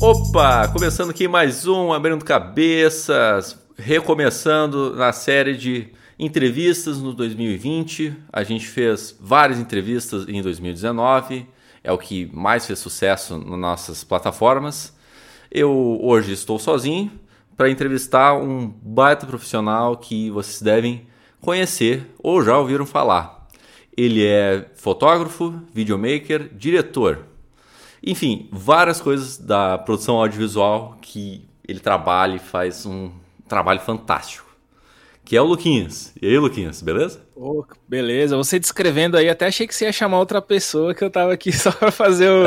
Opa, começando aqui mais um Abrindo Cabeças, recomeçando na série de entrevistas no 2020. A gente fez várias entrevistas em 2019, é o que mais fez sucesso nas nossas plataformas. Eu hoje estou sozinho para entrevistar um baita profissional que vocês devem conhecer ou já ouviram falar. Ele é fotógrafo, videomaker, diretor. Enfim, várias coisas da produção audiovisual que ele trabalha e faz um trabalho fantástico. Que é o Luquinhas. E aí, Luquinhas, beleza? Oh, beleza. Você descrevendo aí, até achei que você ia chamar outra pessoa que eu tava aqui só pra fazer o,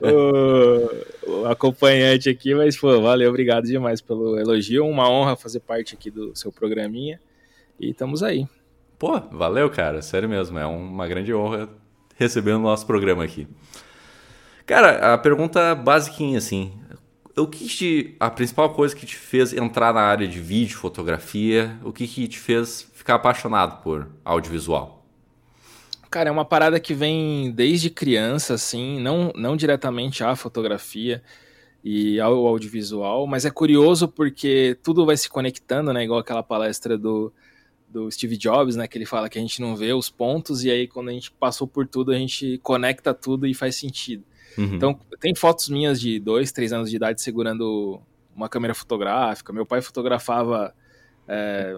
o, o, acompanhante aqui, mas, pô, valeu, obrigado demais pelo elogio. Uma honra fazer parte aqui do seu programinha. E estamos aí. Pô, valeu, cara. Sério mesmo. É uma grande honra receber o nosso programa aqui. Cara, a pergunta basiquinha, assim o que te, a principal coisa que te fez entrar na área de vídeo, fotografia, o que, que te fez ficar apaixonado por audiovisual? Cara, é uma parada que vem desde criança, assim, não, não diretamente à fotografia e ao audiovisual, mas é curioso porque tudo vai se conectando, né? Igual aquela palestra do, do Steve Jobs, né? Que ele fala que a gente não vê os pontos e aí quando a gente passou por tudo, a gente conecta tudo e faz sentido. Uhum. Então, tem fotos minhas de dois, três anos de idade segurando uma câmera fotográfica. Meu pai fotografava é,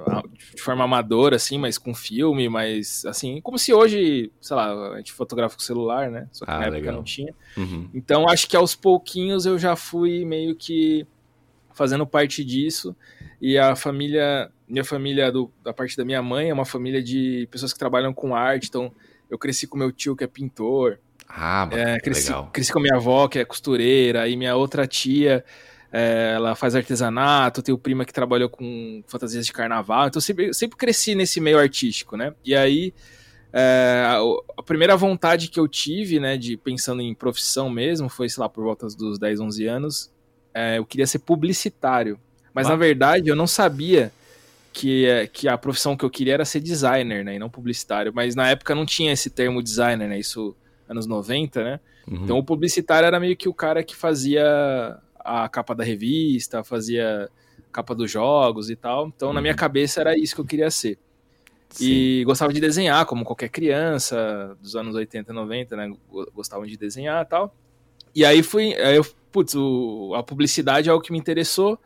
de forma amadora, assim, mas com filme, mas assim, como se hoje, sei lá, a gente fotografa com celular, né? Só que ah, na época legal. não tinha. Uhum. Então, acho que aos pouquinhos eu já fui meio que fazendo parte disso. E a família, minha família do, da parte da minha mãe é uma família de pessoas que trabalham com arte. Então, eu cresci com meu tio que é pintor. Ah, é, cresci, legal. Cresci com minha avó, que é costureira, e minha outra tia, é, ela faz artesanato, tenho prima que trabalhou com fantasias de carnaval, então sempre, sempre cresci nesse meio artístico, né? E aí, é, a, a, primeira vontade que eu tive, né, de pensando em profissão mesmo, foi, sei lá, por volta dos 10, 11 anos, é, eu queria ser publicitário. Mas, ah. na verdade, eu não sabia que, é, que a profissão que eu queria era ser designer, né, e não publicitário. Mas na época não tinha esse termo designer, né, isso anos 90, né? Uhum. Então o publicitário era meio que o cara que fazia a capa da revista, fazia capa dos jogos e tal. Então uhum. na minha uhum. cabeça era isso que eu queria ser. Sim. E gostava de desenhar, como qualquer criança dos anos 80 e 90, né? Gostavam de desenhar e tal. E aí fui, aí eu, putz, o, a publicidade é o que me interessou.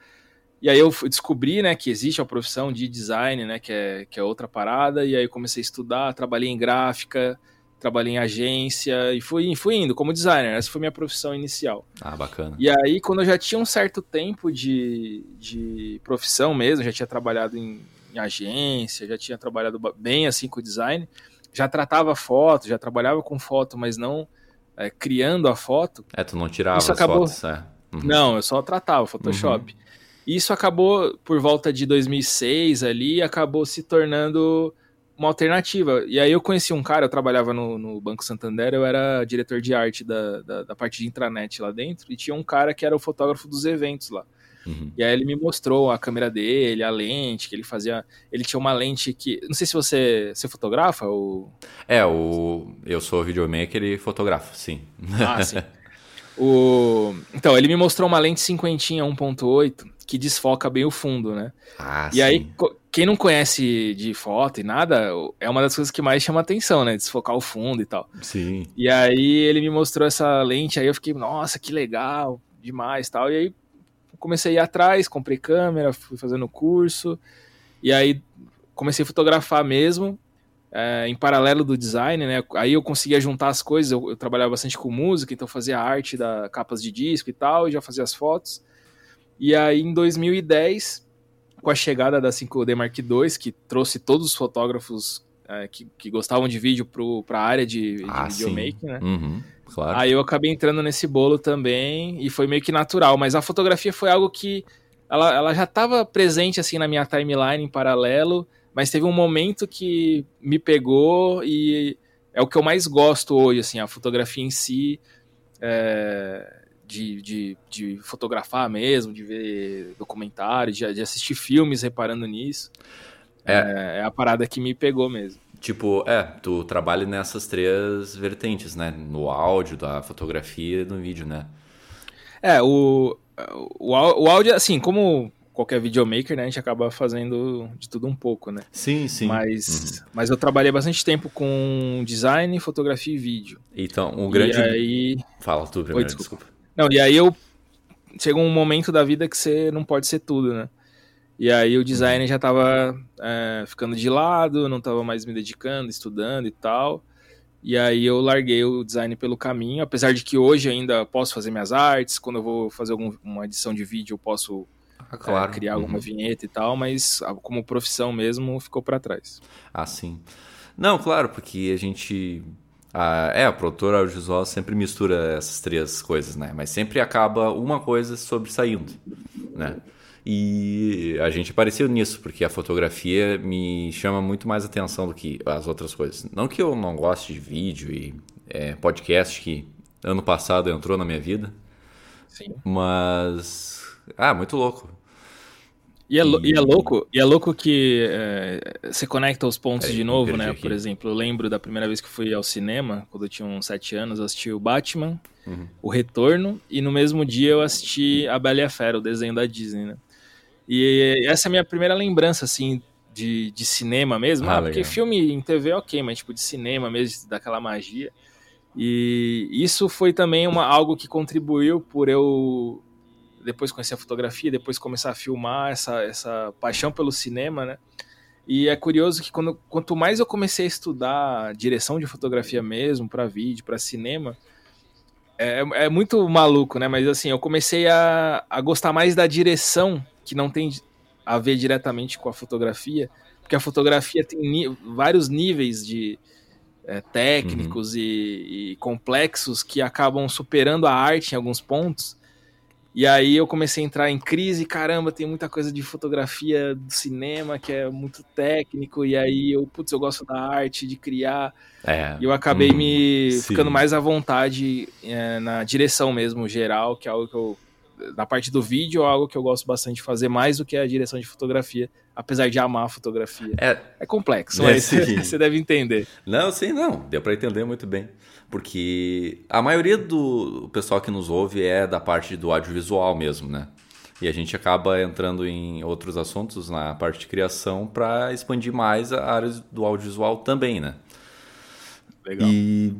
E aí eu descobri, né, que existe a profissão de design, né, que é, que é outra parada. E aí comecei a estudar, trabalhei em gráfica, trabalhei em agência e fui, fui indo como designer. Essa foi minha profissão inicial. Ah, bacana. E aí, quando eu já tinha um certo tempo de, de profissão mesmo, já tinha trabalhado em, em agência, já tinha trabalhado bem assim com design, já tratava foto, já trabalhava com foto, mas não é, criando a foto. É, tu não tirava isso as acabou... fotos, é. Uhum. Não, eu só tratava Photoshop. Uhum. Isso acabou, por volta de 2006 ali, acabou se tornando uma alternativa. E aí eu conheci um cara, eu trabalhava no, no Banco Santander, eu era diretor de arte da, da, da, parte de intranet lá dentro, e tinha um cara que era o fotógrafo dos eventos lá. Uhum. E aí ele me mostrou a câmera dele, a lente que ele fazia. Ele tinha uma lente que. Não sei se você, você fotografa ou. É, o, eu sou videomaker e fotografo, sim. Ah, sim. o, então, ele me mostrou uma lente cinquentinha 1.8 que desfoca bem o fundo, né? Ah, e sim. aí quem não conhece de foto e nada, é uma das coisas que mais chama atenção, né? Desfocar o fundo e tal. Sim. E aí ele me mostrou essa lente, aí eu fiquei, nossa, que legal, demais tal. E aí comecei a ir atrás, comprei câmera, fui fazendo curso. E aí comecei a fotografar mesmo, é, em paralelo do design, né? Aí eu conseguia juntar as coisas, eu, eu trabalhava bastante com música, então fazia arte da capas de disco e tal, e já fazia as fotos. E aí em 2010 com a chegada da 5D Mark II, que trouxe todos os fotógrafos é, que, que, gostavam de vídeo para a área de, de ah, videomaking, né? Uhum, claro. Aí eu acabei entrando nesse bolo também e foi meio que natural, mas a fotografia foi algo que ela, ela já estava presente assim na minha timeline em paralelo, mas teve um momento que me pegou e é o que eu mais gosto hoje, assim, a fotografia em si. É de, de, de, fotografar mesmo, de ver documentários, de, de assistir filmes reparando nisso. É. é. é a parada que me pegou mesmo. Tipo, é, tu trabalha nessas três vertentes, né? No áudio, da fotografia e no vídeo, né? É, o, o, o áudio, assim, como qualquer videomaker, né, a gente acaba fazendo de tudo um pouco, né? Sim, sim. Mas, uhum. mas eu trabalhei bastante tempo com design, fotografia e vídeo. Então, um grande... E aí... Fala tu primeiro, Oi, desculpa. desculpa. Não, e aí eu... Chega um momento da vida que você não pode ser tudo, né? E aí o design já tava é, ficando de lado, não tava mais me dedicando, estudando e tal. E aí eu larguei o design pelo caminho, apesar de que hoje ainda posso fazer minhas artes, quando eu vou fazer alguma edição de vídeo eu posso ah, claro. é, criar alguma uhum. vinheta e tal, mas como profissão mesmo ficou para trás. Ah, sim. Não, claro, porque a gente a, é, a produtora audiovisual sempre mistura essas três coisas, né? Mas sempre acaba uma coisa sobressaindo, né? E a gente apareceu nisso, porque a fotografia me chama muito mais atenção do que as outras coisas. Não que eu não goste de vídeo e é, podcast que ano passado entrou na minha vida. Sim. Mas. Ah, muito louco. E é, e é louco, e é louco que é, você conecta os pontos é, de novo, né? Aqui. Por exemplo, eu lembro da primeira vez que fui ao cinema, quando eu tinha uns sete anos, eu assisti o Batman, uhum. o Retorno, e no mesmo dia eu assisti a Bela e a Fera, o desenho da Disney, né? E essa é a minha primeira lembrança, assim, de, de cinema mesmo. Ah, ah porque filme em TV é ok, mas tipo de cinema mesmo, daquela magia. E isso foi também uma, algo que contribuiu por eu depois conhecer a fotografia, depois começar a filmar essa, essa paixão pelo cinema, né? E é curioso que quando, quanto mais eu comecei a estudar direção de fotografia mesmo, para vídeo, para cinema, é, é muito maluco, né? Mas assim, eu comecei a, a gostar mais da direção que não tem a ver diretamente com a fotografia, porque a fotografia tem vários níveis de é, técnicos uhum. e, e, complexos que acabam superando a arte em alguns pontos. E aí eu comecei a entrar em crise, caramba, tem muita coisa de fotografia do cinema que é muito técnico, e aí eu, putz, eu gosto da arte, de criar. É, e eu acabei hum, me sim. ficando mais à vontade é, na direção mesmo, geral, que é algo que eu na parte do vídeo é algo que eu gosto bastante de fazer mais do que a direção de fotografia, apesar de amar a fotografia. É, é complexo, mas você deve entender. Não, sim, não, deu para entender muito bem. Porque a maioria do pessoal que nos ouve é da parte do audiovisual mesmo, né? E a gente acaba entrando em outros assuntos na parte de criação para expandir mais a área do audiovisual também, né? Legal. E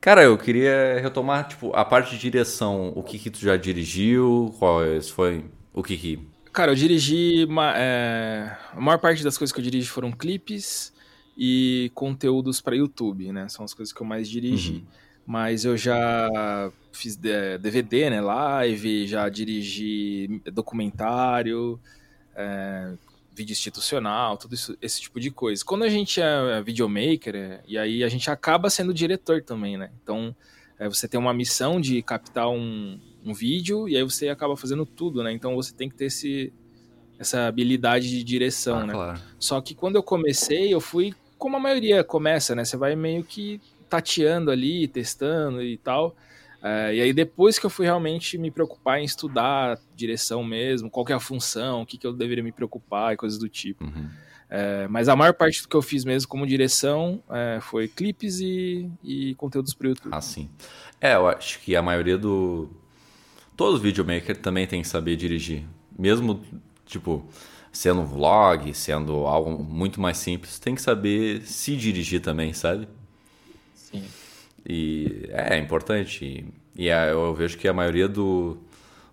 Cara, eu queria retomar, tipo, a parte de direção. O que que tu já dirigiu? Quais foi... O que que... Cara, eu dirigi... Uma, é... A maior parte das coisas que eu dirigi foram clipes e conteúdos para YouTube, né? São as coisas que eu mais dirigi. Uhum. Mas eu já fiz DVD, né? Live, já dirigi documentário, é vídeo institucional, tudo isso, esse tipo de coisa. Quando a gente é videomaker, é, e aí a gente acaba sendo diretor também, né? Então, é, você tem uma missão de captar um, um vídeo e aí você acaba fazendo tudo, né? Então você tem que ter esse, essa habilidade de direção, ah, né? Claro. Só que quando eu comecei, eu fui como a maioria começa, né? Você vai meio que tateando ali, testando e tal. É, e aí depois que eu fui realmente me preocupar em estudar direção mesmo, qual que é a função, o que, que eu deveria me preocupar e coisas do tipo. Uhum. É, mas a maior parte do que eu fiz mesmo como direção é, foi clipes e, e conteúdos para o YouTube. Ah, sim. É, eu acho que a maioria do... Todo videomaker também tem que saber dirigir. Mesmo, tipo, sendo um vlog, sendo algo muito mais simples, tem que saber se dirigir também, sabe? Sim. E é importante. E é, eu vejo que a maioria do,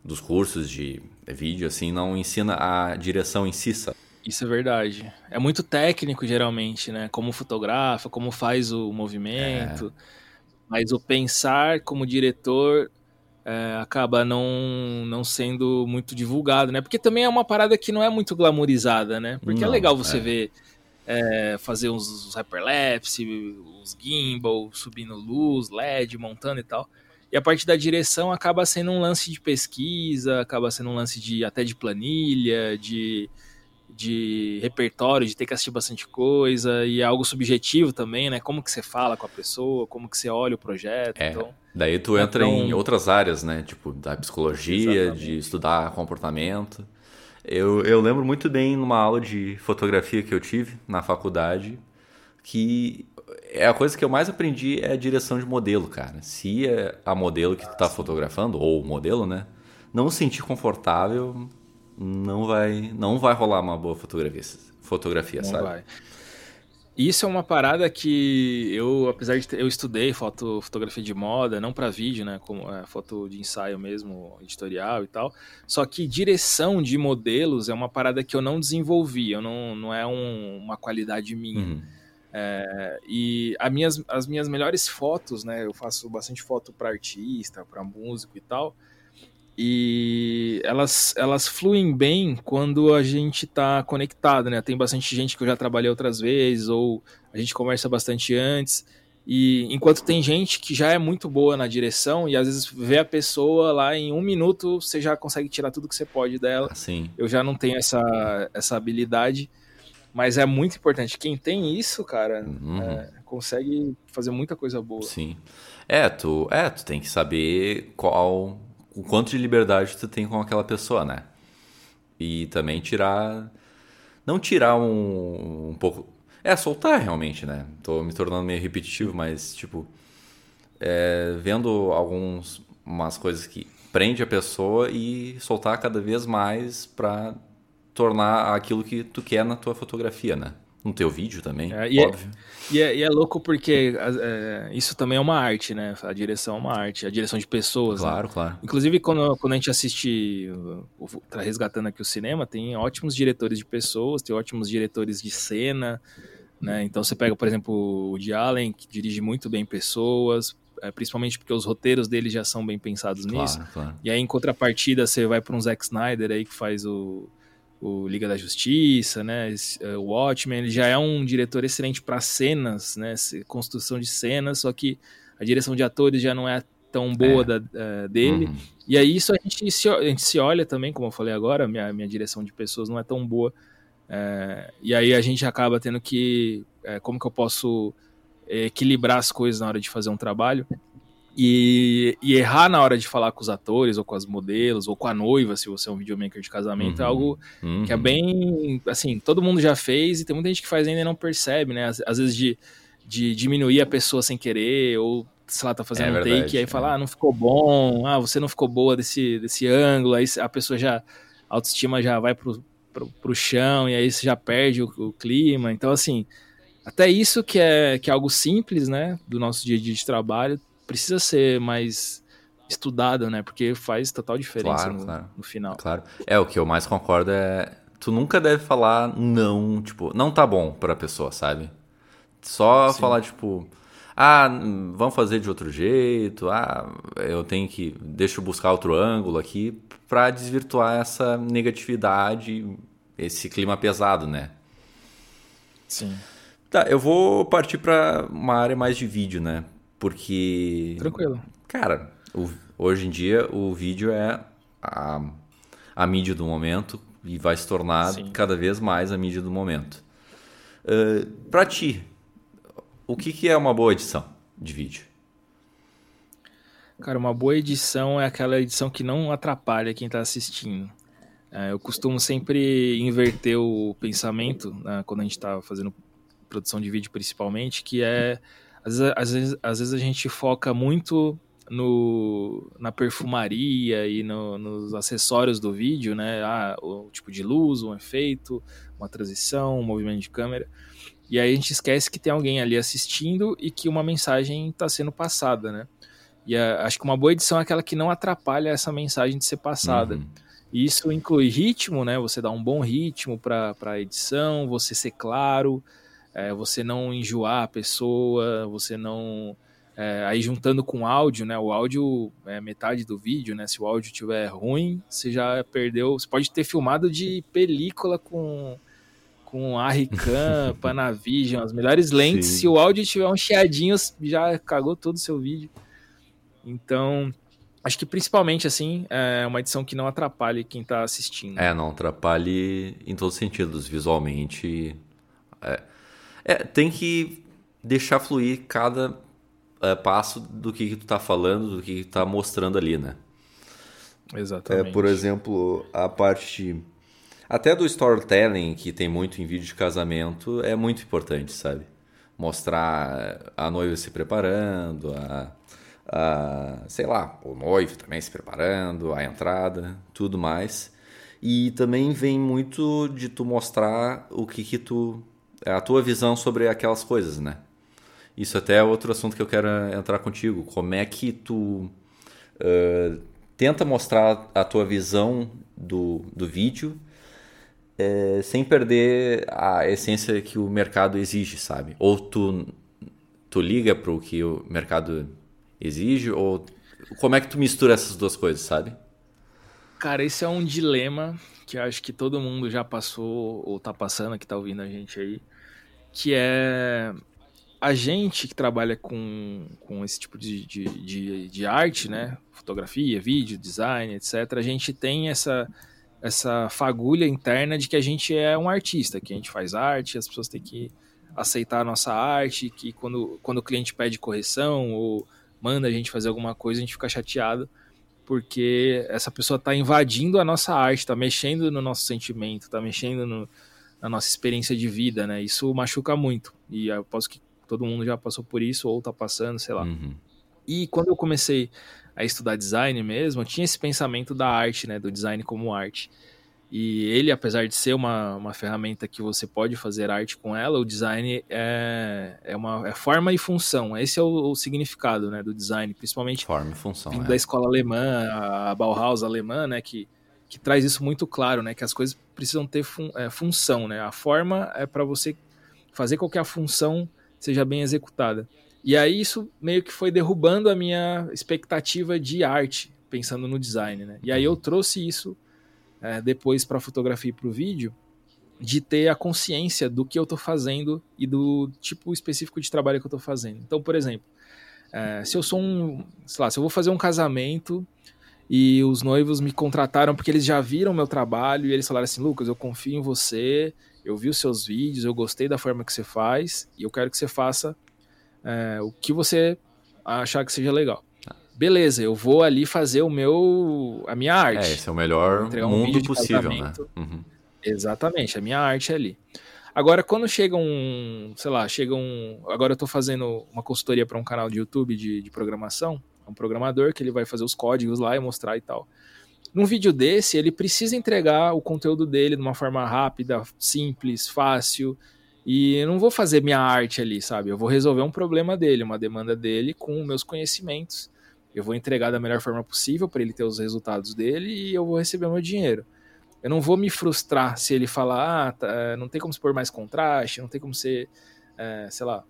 dos cursos de vídeo assim não ensina a direção em si. Sabe? Isso é verdade. É muito técnico, geralmente, né? Como fotografa, como faz o movimento. É. Mas o pensar como diretor é, acaba não, não sendo muito divulgado, né? Porque também é uma parada que não é muito glamourizada, né? Porque é não, é legal você é. ver é, fazer uns, uns hyperlapse, os gimbal, subindo luz, LED, montando e tal. E a parte da direção acaba sendo um lance de pesquisa, acaba sendo um lance de até de planilha, de de repertório, de ter que assistir bastante coisa, e é algo subjetivo também, né? Como que você fala com a pessoa, como que você olha o projeto. É, então, daí tu entra então... em outras áreas, né? Tipo, da psicologia, Exatamente. de estudar comportamento. Eu, eu lembro muito bem numa aula de fotografia que eu tive na faculdade, que é a coisa que eu mais aprendi é a direção de modelo, cara. Se é a modelo que tu tá fotografando, ou o modelo, né? Não se sentir confortável, não vai, não vai rolar uma boa fotografia, fotografia não sabe? Vai. Isso é uma parada que eu, apesar de ter, eu estudei foto, fotografia de moda, não para vídeo, né, como é, foto de ensaio mesmo, editorial e tal. Só que direção de modelos é uma parada que eu não desenvolvi, eu não, não é um, uma qualidade minha. Uhum. É, e as minhas, as minhas melhores fotos, né, eu faço bastante foto para artista, para músico e tal e elas, elas fluem bem quando a gente está conectado, né? Tem bastante gente que eu já trabalhei outras vezes, ou a gente conversa bastante antes. E enquanto tem gente que já é muito boa na direção, e às vezes vê a pessoa lá em um minuto, você já consegue tirar tudo que você pode dela. Sim. Eu já não tenho essa, essa habilidade, mas é muito importante. Quem tem isso, cara, uhum. é, consegue fazer muita coisa boa. Sim. É, tu, é, tu tem que saber qual o quanto de liberdade tu tem com aquela pessoa, né? E também tirar. Não tirar um, um pouco. É, soltar realmente, né? Tô me tornando meio repetitivo, mas, tipo. É, vendo algumas umas coisas que prende a pessoa e soltar cada vez mais para tornar aquilo que tu quer na tua fotografia, né? No teu vídeo também, é, e é óbvio. É, e, é, e, é, louco porque é, isso também é uma arte, né? A direção é uma arte, a direção de pessoas. Né? Claro, né? claro. Inclusive, quando, quando a gente assiste, tá resgatando aqui o cinema, tem ótimos diretores de pessoas, tem ótimos diretores de cena, né? Então você pega, por exemplo, o Woody Allen, que dirige muito bem pessoas, é, principalmente porque os roteiros dele já são bem pensados claro, nisso. Claro. E aí, em contrapartida, você vai para um Zack Snyder aí que faz o o Liga da Justiça, né? É, o Watchmen, ele já é um diretor excelente para cenas, né? Construção de cenas, só que a direção de atores já não é tão boa é. da, uh, dele. Uhum. E aí isso a gente, se, a gente se olha também, como eu falei agora, minha, minha direção de pessoas não é tão boa. É, e aí a gente acaba tendo que, é, como que eu posso equilibrar as coisas na hora de fazer um trabalho? E, e, errar na hora de falar com os atores, ou com as modelos, ou com a noiva, se você é um videomaker de casamento, é uhum, é algo uhum. que é bem. Assim, todo mundo já fez e tem muita gente que faz ainda e não percebe, né? Às, às vezes de, de diminuir a pessoa sem querer, ou sei lá, tá fazendo é um verdade, take e aí é. fala, ah, não ficou bom, ah, você não ficou boa desse, desse ângulo, aí a pessoa já. A autoestima já vai pro, pro, pro chão e aí você já perde o, o clima. Então, assim. Até isso que é, que é algo simples, né, do nosso dia a dia de trabalho, precisa ser mais estudado, né? Porque faz total diferença claro, no, claro. no, final. Claro. É, o que eu mais concordo é. Tu nunca deve falar não, tipo, não tá bom pra pessoa, sabe? Só Sim. falar, tipo, ah, vamos fazer de outro jeito, ah, eu tenho que. Deixa eu buscar outro ângulo aqui, pra desvirtuar essa negatividade, esse clima pesado, né? Sim. Tá, eu vou partir para uma área mais de vídeo, né? Porque. Tranquilo. Cara, o, hoje em dia o vídeo é a, a mídia do momento e vai se tornar Sim. cada vez mais a mídia do momento. Uh, pra ti, o que, que é uma boa edição de vídeo? Cara, uma boa edição é aquela edição que não atrapalha quem está assistindo. É, eu costumo sempre inverter o pensamento né, quando a gente está fazendo produção de vídeo, principalmente, que é às vezes, às vezes, às vezes a gente foca muito no, na perfumaria e no, nos acessórios do vídeo, né? Ah, o tipo de luz, um efeito, uma transição, um movimento de câmera. E aí a gente esquece que tem alguém ali assistindo e que uma mensagem está sendo passada, né? E a, acho que uma boa edição é aquela que não atrapalha essa mensagem de ser passada. Uhum. Isso inclui ritmo, né? Você dá um bom ritmo para a edição, você ser claro, é, você não enjoar a pessoa, você não. É, aí juntando com o áudio, né? O áudio é metade do vídeo, né? Se o áudio estiver ruim, você já perdeu. Você pode ter filmado de película com com Arricam, Panavision, as melhores lentes. Sim. Se o áudio tiver um chiadinho, já cagou todo o seu vídeo. Então, Acho que principalmente, assim, é uma edição que não atrapalhe quem está assistindo. É, não atrapalhe em todos os sentidos, visualmente. É, é tem que deixar fluir cada é, passo do que, que tu tá falando, do que, que tu tá mostrando ali, né? Exatamente. É, por exemplo, a parte até do storytelling, que tem muito em vídeo de casamento, é muito importante, sabe? Mostrar a noiva se preparando, a, a sei lá, o noivo também se preparando, a entrada, tudo mais. E também vem muito de tu mostrar o que que tu a tua visão sobre aquelas coisas, né? Isso até é outro assunto que eu quero entrar contigo. Como é que tu uh, tenta mostrar a tua visão do, do vídeo é, sem perder a essência que o mercado exige, sabe? Ou tu, tu liga para o que o mercado exige, ou como é que tu mistura essas duas coisas, sabe? Cara, esse é um dilema que eu acho que todo mundo já passou ou tá passando, que tá ouvindo a gente aí, que é a gente que trabalha com, com esse tipo de, de, de, de arte, né? Fotografia, vídeo, design, etc. A gente tem essa essa fagulha interna de que a gente é um artista, que a gente faz arte, as pessoas têm que aceitar a nossa arte, que quando, quando o cliente pede correção ou manda a gente fazer alguma coisa, a gente fica chateado porque essa pessoa está invadindo a nossa arte, está mexendo no nosso sentimento, está mexendo no, na nossa experiência de vida, né? Isso machuca muito. E eu posso que todo mundo já passou por isso ou está passando, sei lá. Uhum. E quando eu comecei a estudar design mesmo, eu tinha esse pensamento da arte, né, do design como arte. E ele, apesar de ser uma, uma ferramenta que você pode fazer arte com ela, o design é, é uma é forma e função. Esse é o, o significado né, do design, principalmente forma e função, é. da escola alemã, a Bauhaus alemã, né, que, que traz isso muito claro, né, que as coisas precisam ter fun, é, função. Né? A forma é para você fazer com que a função seja bem executada. E aí isso meio que foi derrubando a minha expectativa de arte, pensando no design, né? E aí eu trouxe isso é, depois para a fotografia e para o vídeo, de ter a consciência do que eu estou fazendo e do tipo específico de trabalho que eu estou fazendo. Então, por exemplo, é, se eu sou um, sei lá, se eu vou fazer um casamento e os noivos me contrataram porque eles já viram meu trabalho e eles falaram assim, Lucas, eu confio em você, eu vi os seus vídeos, eu gostei da forma que você faz e eu quero que você faça é, o que você achar que seja legal. Beleza, eu vou ali fazer o meu, a minha arte. É, esse é o melhor mundo um possível, né? Uhum. Exatamente, a minha arte é ali. Agora, quando chega um, sei lá, chega um. Agora eu tô fazendo uma consultoria para um canal de YouTube de, de programação, um programador que ele vai fazer os códigos lá e mostrar e tal. Num vídeo desse, ele precisa entregar o conteúdo dele de uma forma rápida, simples, fácil, e eu não vou fazer minha arte ali, sabe? Eu vou resolver um problema dele, uma demanda dele com meus conhecimentos. Eu vou entregar da melhor forma possível para ele ter os resultados dele e eu vou receber meu dinheiro. Eu não vou me frustrar se ele falar, ah, tá, é, não tem como se pôr mais contraste, não tem como ser, é, sei lá,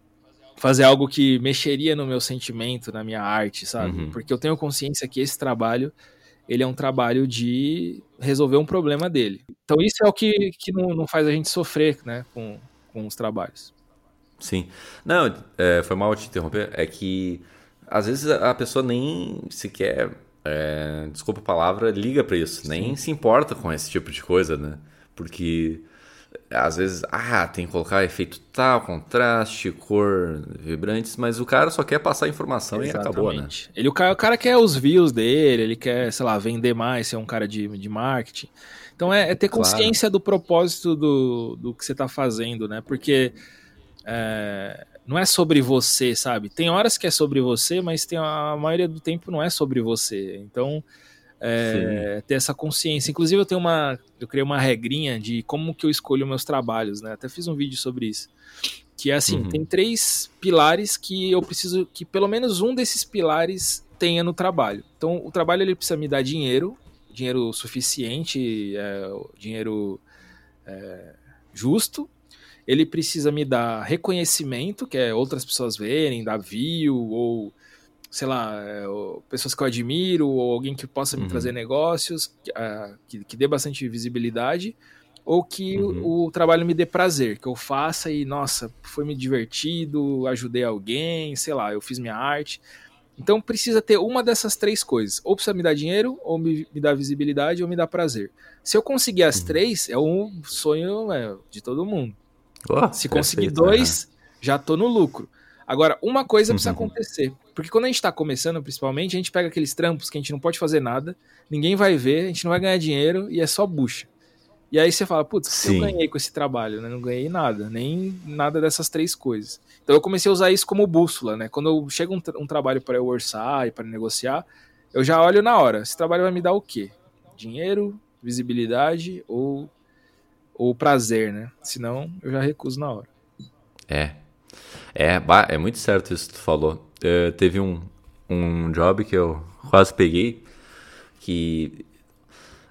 fazer algo que mexeria no meu sentimento, na minha arte, sabe? Uhum. Porque eu tenho consciência que esse trabalho, ele é um trabalho de resolver um problema dele. Então isso é o que, que não, não faz a gente sofrer, né, com, com os trabalhos. Sim. Não, é, foi mal te interromper. É que às vezes a pessoa nem sequer, é, desculpa a palavra, liga para isso, Sim. nem se importa com esse tipo de coisa, né? Porque às vezes, ah, tem que colocar efeito tal, contraste, cor, vibrantes, mas o cara só quer passar informação Exatamente. e acabou, né? Ele, o, cara, o cara quer os views dele, ele quer, sei lá, vender mais, ser um cara de, de marketing. Então é, é ter consciência claro. do propósito do, do que você está fazendo, né? Porque é, não é sobre você, sabe? Tem horas que é sobre você, mas tem a maioria do tempo não é sobre você. Então é, ter essa consciência. Inclusive eu tenho uma, eu criei uma regrinha de como que eu escolho meus trabalhos, né? Até fiz um vídeo sobre isso. Que é assim, uhum. tem três pilares que eu preciso que pelo menos um desses pilares tenha no trabalho. Então o trabalho ele precisa me dar dinheiro, dinheiro suficiente, é, dinheiro é, justo. Ele precisa me dar reconhecimento, que é outras pessoas verem, dar view, ou sei lá, é, pessoas que eu admiro, ou alguém que possa me uhum. trazer negócios, uh, que, que dê bastante visibilidade, ou que uhum. o, o, trabalho me dê prazer, que eu faça e, nossa, foi me divertido, ajudei alguém, sei lá, eu fiz minha arte. Então precisa ter uma dessas três coisas. Ou precisa me dar dinheiro, ou me, me dar visibilidade, ou me dar prazer. Se eu conseguir as uhum. três, é um sonho é, de todo mundo. Oh, Se conseguir dois, já tô no lucro. Agora, uma coisa precisa uhum. acontecer. Porque quando a gente tá começando, principalmente, a gente pega aqueles trampos que a gente não pode fazer nada, ninguém vai ver, a gente não vai ganhar dinheiro e é só bucha. E aí você fala, putz, eu ganhei com esse trabalho? Né? Não ganhei nada, nem nada dessas três coisas. Então eu comecei a usar isso como bússola, né? Quando chega um, tra um trabalho para eu orçar e para negociar, eu já olho na hora. Esse trabalho vai me dar o quê? Dinheiro, visibilidade ou, ou prazer, né? Senão eu já recuso na hora. É. É, é muito certo isso que tu falou. Uh, teve um, um job que eu quase peguei que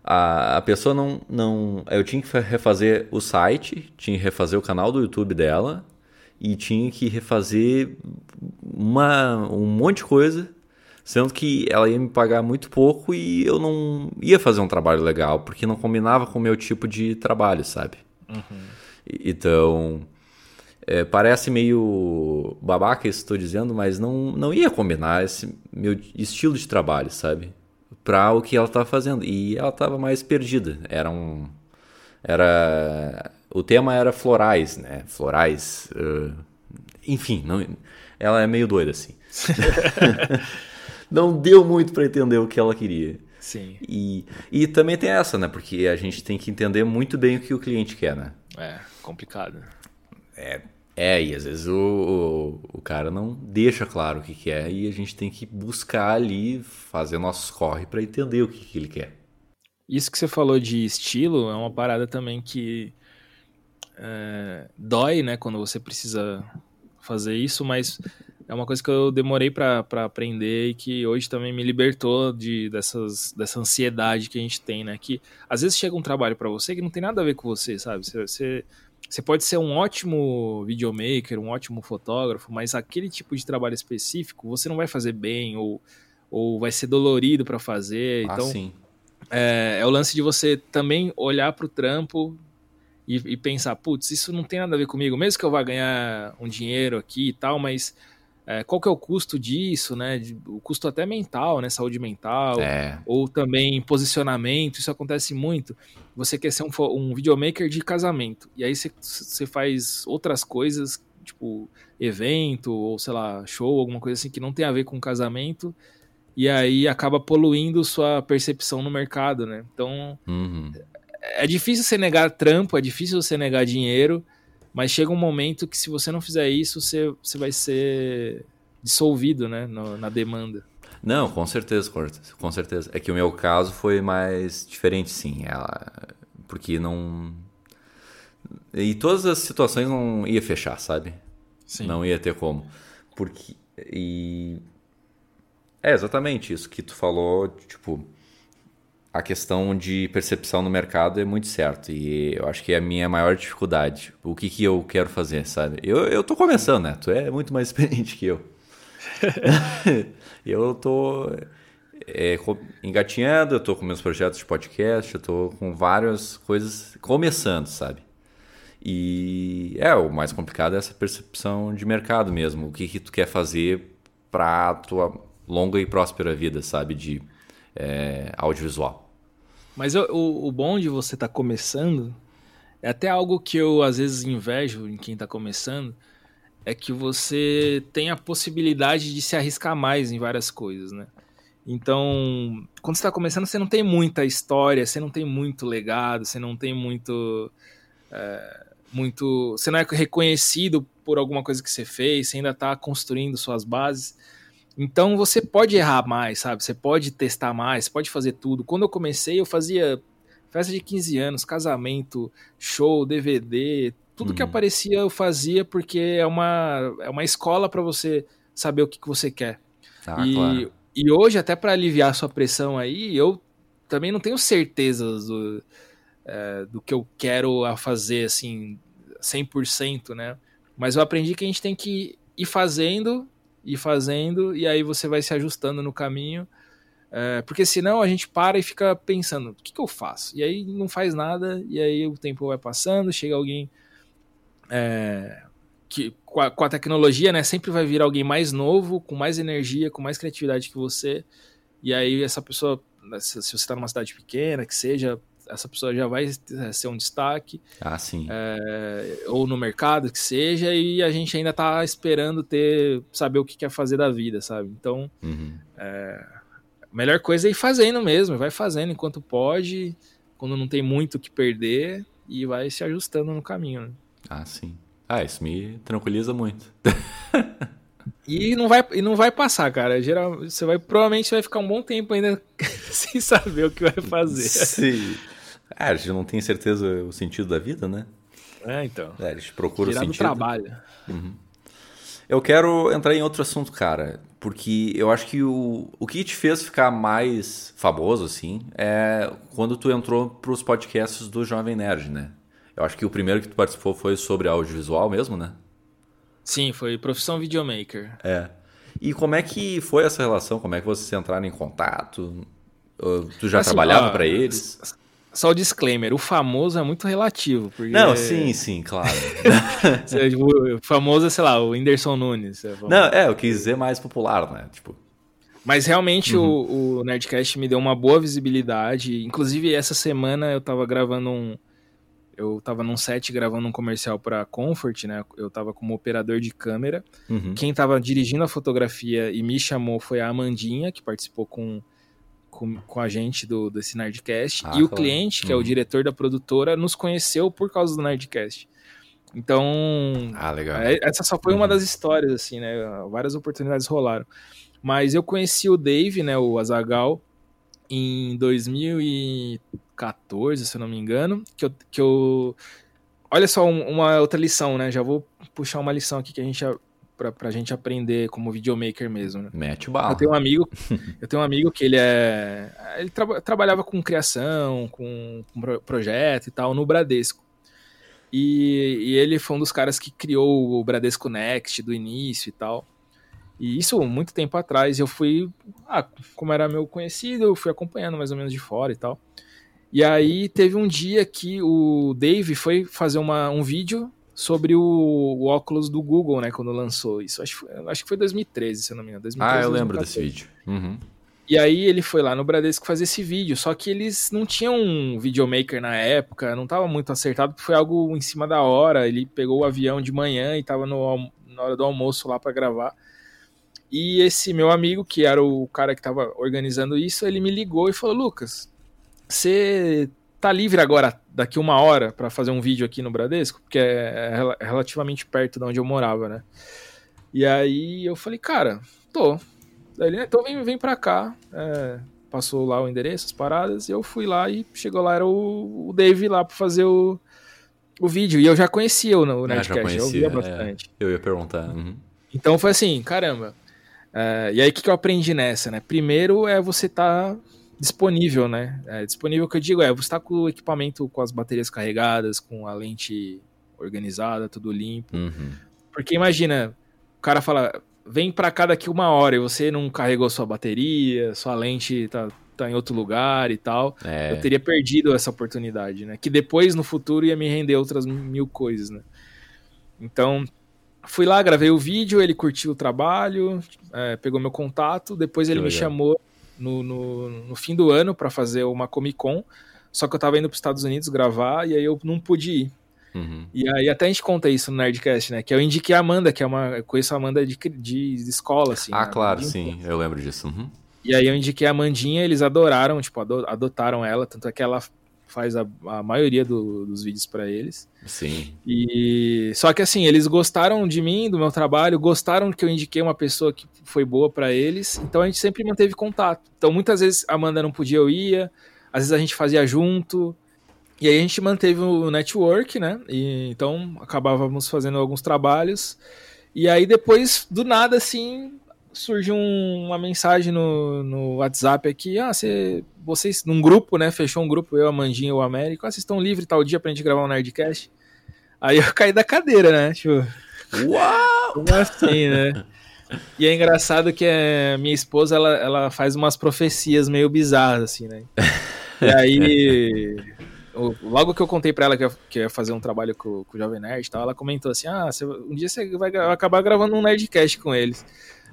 a, a pessoa não, não. Eu tinha que refazer o site, tinha que refazer o canal do YouTube dela e tinha que refazer uma, um monte de coisa, sendo que ela ia me pagar muito pouco e eu não ia fazer um trabalho legal, porque não combinava com o meu tipo de trabalho, sabe? Uhum. Então. É, parece meio babaca isso que estou dizendo, mas não, não ia combinar esse meu estilo de trabalho, sabe? para o que ela estava fazendo. E ela estava mais perdida. Era um. Era. O tema era florais, né? Florais. Uh, enfim, não, ela é meio doida assim. não deu muito para entender o que ela queria. Sim. E, e também tem essa, né? Porque a gente tem que entender muito bem o que o cliente quer, né? É, complicado. É, é, e às vezes o, o, o, cara não deixa claro o que quer e a gente tem que buscar ali, fazer nossos corre para entender o que, que ele quer. Isso que você falou de estilo é uma parada também que é, dói, né, quando você precisa fazer isso, mas é uma coisa que eu demorei para aprender e que hoje também me libertou de, dessas, dessa ansiedade que a gente tem, né? Que às vezes chega um trabalho para você que não tem nada a ver com você, sabe? Você, você você pode ser um ótimo videomaker, um ótimo fotógrafo, mas aquele tipo de trabalho específico você não vai fazer bem ou, ou vai ser dolorido para fazer. Ah, então, sim. É, é, o lance de você também olhar para o trampo e, e pensar, putz, isso não tem nada a ver comigo, mesmo que eu vá ganhar um dinheiro aqui e tal, mas é, qual que é o custo disso, né? O custo até mental, né? Saúde mental, é. ou também posicionamento, isso acontece muito. Você quer ser um, um videomaker de casamento, e aí você faz outras coisas, tipo evento, ou sei lá, show, alguma coisa assim que não tem a ver com casamento, e aí acaba poluindo sua percepção no mercado, né? Então uhum. é difícil você negar trampo, é difícil você negar dinheiro, mas chega um momento que se você não fizer isso, você, você vai ser dissolvido, né, no, na demanda. Não, com certeza, com certeza. É que o meu caso foi mais diferente, sim. Ela, porque não. E todas as situações não ia fechar, sabe? Sim. Não ia ter como. Porque. E. É exatamente isso que tu falou, tipo a questão de percepção no mercado é muito certo. E eu acho que é a minha maior dificuldade. O que, que eu quero fazer, sabe? Eu, eu tô começando, né? Tu é muito mais experiente que eu. eu tô é, engatinhando, eu tô com meus projetos de podcast, eu tô com várias coisas começando, sabe? E é, o mais complicado é essa percepção de mercado mesmo. O que, que tu quer fazer para tua longa e próspera vida, sabe? De é, audiovisual. Mas eu, o, o bom de você estar tá começando é até algo que eu às vezes invejo em quem está começando é que você tem a possibilidade de se arriscar mais em várias coisas, né? Então, quando você está começando, você não tem muita história, você não tem muito legado, você não tem muito, é, muito, você não é reconhecido por alguma coisa que você fez, você ainda está construindo suas bases. Então você pode errar mais, sabe? Você pode testar mais, pode fazer tudo. Quando eu comecei, eu fazia festa de 15 anos, casamento, show, DVD, tudo uhum. que aparecia eu fazia porque é uma, é uma escola para você saber o que, que você quer. Ah, e, claro. e hoje, até para aliviar a sua pressão aí, eu também não tenho certezas do, é, do que eu quero a fazer, assim, 100%, né? Mas eu aprendi que a gente tem que ir fazendo ir fazendo, e aí você vai se ajustando no caminho. É, porque senão a gente para e fica pensando, o que, que, eu faço? E aí não faz nada, e aí o tempo vai passando, chega alguém é, que com a, com a, tecnologia, né, sempre vai vir alguém mais novo, com mais energia, com mais criatividade que você. E aí essa pessoa, se, se você está numa cidade pequena, que seja, essa pessoa já vai ser um destaque. Ah, sim. É, ou no mercado, que seja, e a gente ainda está esperando ter, saber o que quer fazer da vida, sabe? Então, uhum. é, a melhor coisa é ir fazendo mesmo, vai fazendo enquanto pode, quando não tem muito o que perder, e vai se ajustando no caminho. Né? Ah, sim. Ah, isso me tranquiliza muito. e não vai, e não vai passar, cara. Geral, você vai provavelmente vai ficar um bom tempo ainda sem saber o que vai fazer. Sim. Ah, a gente não tem certeza o sentido da vida, né? É, então. É, a gente procura Tirar o sentido. do trabalho. Uhum. Eu quero entrar em outro assunto, cara, porque eu acho que o, o que te fez ficar mais famoso, assim, é quando tu entrou pros podcasts do Jovem Nerd, né? Eu acho que o primeiro que tu participou foi sobre audiovisual mesmo, né? Sim, foi profissão videomaker. É. E como é que foi essa relação? Como é que vocês entraram em contato? Tu já assim, trabalhava para eles? Só o disclaimer, o famoso é muito relativo. Porque... Não, sim, sim, claro. Tipo, o famoso é, sei lá, o Whindersson Nunes. É Não, é, eu quis dizer mais popular, né? Tipo... Mas realmente uhum. o, o, Nerdcast me deu uma boa visibilidade. Inclusive, essa semana eu tava gravando um. Eu tava num set gravando um comercial pra Comfort, né? Eu tava como operador de câmera. Uhum. Quem tava dirigindo a fotografia e me chamou foi a Amandinha, que participou com com, com a gente do, desse Nerdcast. Ah, e o cliente, que é o uhum. diretor da produtora, nos conheceu por causa do Nerdcast. Então, ah, legal. É, essa só foi uhum. uma das histórias, assim, né? Várias oportunidades rolaram. Mas eu conheci o Dave, né, o Azagal, em 2014, se eu não me engano, que eu, que eu... Olha só uma outra lição, né? Já vou puxar uma lição aqui que a gente pra, pra gente aprender como videomaker mesmo, né? Mete o bala. Eu tenho um amigo, eu tenho um amigo que ele é. Ele tra trabalhava com criação, com, com projeto e tal, no Bradesco. E, e, ele foi um dos caras que criou o Bradesco Next do início e tal. E isso muito tempo atrás. Eu fui, ah, como era meu conhecido, eu fui acompanhando mais ou menos de fora e tal. E aí teve um dia que o Dave foi fazer uma, um vídeo sobre o, o, óculos do Google, né, quando lançou isso. Acho, acho que foi 2013, se eu não me engano. 2013, ah, eu lembro desse vídeo. Uhum. E aí ele foi lá no Bradesco fazer esse vídeo, só que eles não tinham um videomaker na época, não estava muito acertado, porque foi algo em cima da hora. Ele pegou o avião de manhã e estava na hora do almoço lá para gravar. E esse meu amigo, que era o cara que estava organizando isso, ele me ligou e falou: Lucas, você tá livre agora, daqui uma hora, para fazer um vídeo aqui no Bradesco, porque é, é relativamente perto de onde eu morava, né? E aí eu falei, cara, tô. Daí ele, então vem, vem pra cá. É, passou lá o endereço, as paradas, e eu fui lá e chegou lá, era o, o Dave lá pra fazer o, o vídeo. E eu já conhecia o, o ah, Nerdcast, ah, conhecia, eu ouvia é. bastante. É, eu ia perguntar. Uhum. Então foi assim, caramba. É, e aí o que, que eu aprendi nessa, né? Primeiro é você tá disponível, né? É, disponível que eu digo é, você está com o equipamento com as baterias carregadas, com a lente organizada, tudo limpo. Uhum. Porque imagina, o cara fala, vem para cá daqui uma hora e você não carregou sua bateria, sua lente tá, tá em outro lugar e tal. É. Eu teria perdido essa oportunidade, né? Que depois, no futuro, ia me render outras mil coisas, né? Então, fui lá, gravei o vídeo, ele curtiu o trabalho, é, pegou meu contato, depois ele me chamou no, no, no fim do ano para fazer uma Comic Con, só que eu tava indo para os Estados Unidos gravar e aí eu não pude ir. Uhum. E aí até a gente conta isso no Nerdcast, né? Que eu indiquei a Amanda, que é uma. Eu conheço a Amanda de, de, escola, assim. Ah, né? claro, sim, eu lembro disso. Uhum. E aí eu indiquei a Amandinha, eles adoraram, tipo, adotaram ela, tanto é que ela faz a, a maioria do, dos vídeos para eles. Sim. E só que assim, eles gostaram de mim, do meu trabalho, gostaram que eu indiquei uma pessoa que foi boa para eles, então a gente sempre manteve contato. Então muitas vezes a Amanda não podia, eu ia, às vezes a gente fazia junto. E aí a gente manteve o network, né? E, então acabávamos fazendo alguns trabalhos. E aí depois, do nada, assim, surge um, uma mensagem no, no WhatsApp aqui, ah, você, vocês, num grupo, né, fechou um grupo, eu, a Mandinha e o Américo, ah, vocês estão livres tal dia pra gente gravar um Nerdcast? Aí eu caí da cadeira, né, tipo... Uau! Como assim, né? E é engraçado que a é, minha esposa, ela, ela faz umas profecias meio bizarras, assim, né? E aí... logo que eu contei pra ela que eu, que ia fazer um trabalho com, com o Jovem Nerd e tal, ela comentou assim: ah, você, um dia você vai acabar gravando um Nerdcast com eles.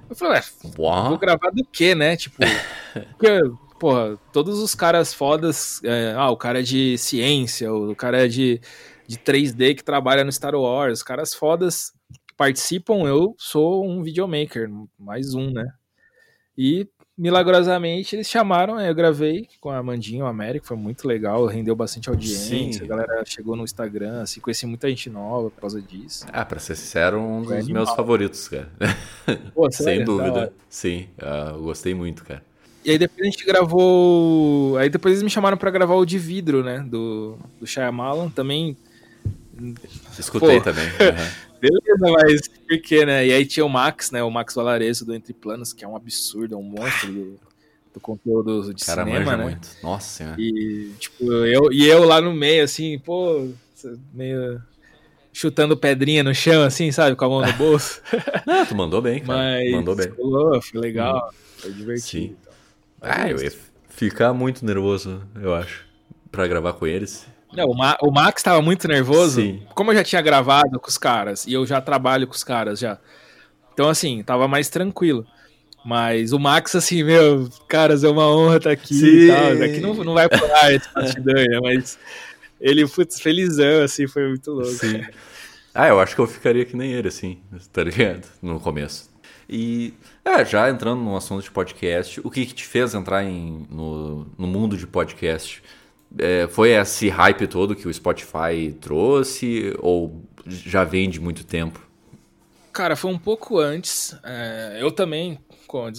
Eu falei, ué, vou gravar do quê, né? Tipo, porque, porra, todos os caras fodas, é, ah, o cara é de ciência, o cara é de, de 3D que trabalha no Star Wars, os caras fodas participam, eu sou um videomaker, mais um, né? E milagrosamente eles chamaram, eu gravei com a Amandinha, o Américo, foi muito legal, rendeu bastante audiência, Sim. a galera chegou no Instagram, assim, conheci muita gente nova por causa disso. Ah, pra ser sincero, um dos meus favoritos, cara. Pô, Sem dúvida. Sim, uh, eu gostei muito, cara. E aí depois a gente gravou. Aí depois eles me chamaram para gravar o de vidro, né? Do, do Shyamalan. Também. Escutei Pô, também. Uhum. Beleza, mas por quê, né? E aí tinha o Max, né? O Max Valarezo do Entre Planos, que é um absurdo, é um monstro do, do conteúdo de Cara, cinema, né? Muito. Nossa senhora. E, tipo, eu, e eu lá no meio, assim, pô, meio chutando pedrinha no chão, assim, sabe? Com a mão no bolso. Não, tu mandou bem, cara. Mas mandou bem. Pulou, foi legal, hum. foi divertido. Sim. Então. Ah, eu ia ficar muito nervoso, eu acho, pra gravar com eles. Não, o, Ma o Max estava muito nervoso. Sim. Como eu já tinha gravado com os caras e eu já trabalho com os caras já. Então, assim, tava mais tranquilo. Mas o Max, assim, meu, caras, é uma honra estar aqui Sim. e tal. Aqui não, não vai por ar esse bastidor, né? Mas ele, putz, felizão, assim, foi muito louco. Sim. Ah, eu acho que eu ficaria que nem ele, assim, tá ligado? No começo. E, é, já entrando no assunto de podcast, o que, que te fez entrar em, no, no mundo de podcast? É, foi esse hype todo que o Spotify trouxe ou já vem de muito tempo? Cara, foi um pouco antes. É, eu também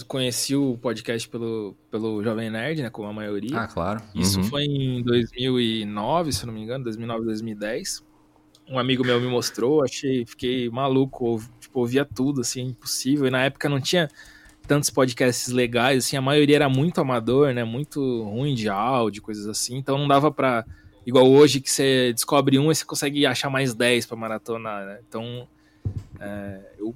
conheci o podcast pelo, pelo Jovem Nerd, né, como a maioria. Ah, claro. Isso uhum. foi em 2009, se não me engano, 2009, 2010. Um amigo meu me mostrou, achei, fiquei maluco, tipo, ouvia tudo, assim, impossível. E na época não tinha tantos podcasts legais, assim, a maioria era muito amador, né? Muito ruim de áudio, coisas assim. Então não dava pra. Igual hoje que você descobre um e você consegue achar mais 10 pra maratonar, né? Então é, eu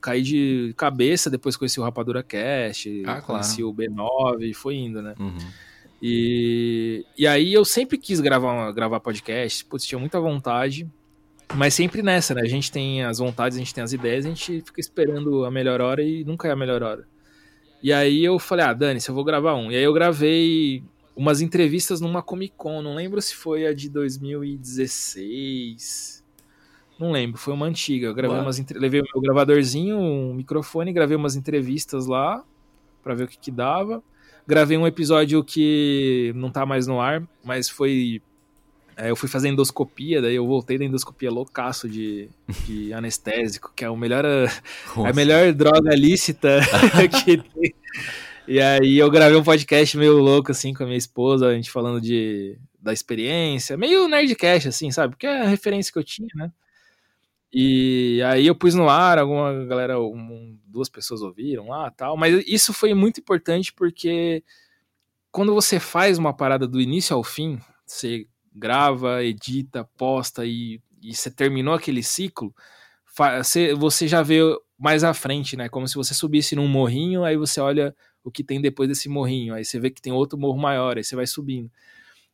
caí de cabeça, depois conheci o Rapadura Cast, ah, conheci claro. o B9 e foi indo, né? Uhum. E, e aí eu sempre quis gravar, gravar podcast, putz, tinha muita vontade, mas sempre nessa, né? A gente tem as vontades, a gente tem as ideias, a gente fica esperando a melhor hora e nunca é a melhor hora. E aí eu falei, ah, Dani, se eu vou gravar um. E aí eu gravei umas entrevistas numa Comic Con, não lembro se foi a de 2016. Não lembro, foi uma antiga. Eu gravei umas levei o meu gravadorzinho, um microfone, gravei umas entrevistas lá para ver o que que dava. Gravei um episódio que não tá mais no ar, mas foi é, eu fui fazer endoscopia, daí eu voltei da endoscopia loucaço de, de anestésico, que é o melhor, a melhor droga lícita que tem. E aí eu gravei um podcast meio louco, assim, com a minha esposa, a gente falando de, da experiência, meio nerdcast, assim, sabe? Porque é a referência que eu tinha, né? E aí eu pus no ar, alguma galera, um, duas pessoas ouviram lá tal, mas isso foi muito importante porque quando você faz uma parada do início ao fim, você grava, edita, posta e, e você terminou aquele ciclo, você, já vê mais à frente, né? Como se você subisse num morrinho, aí você olha o que tem depois desse morrinho, aí você vê que tem outro morro maior, aí você vai subindo.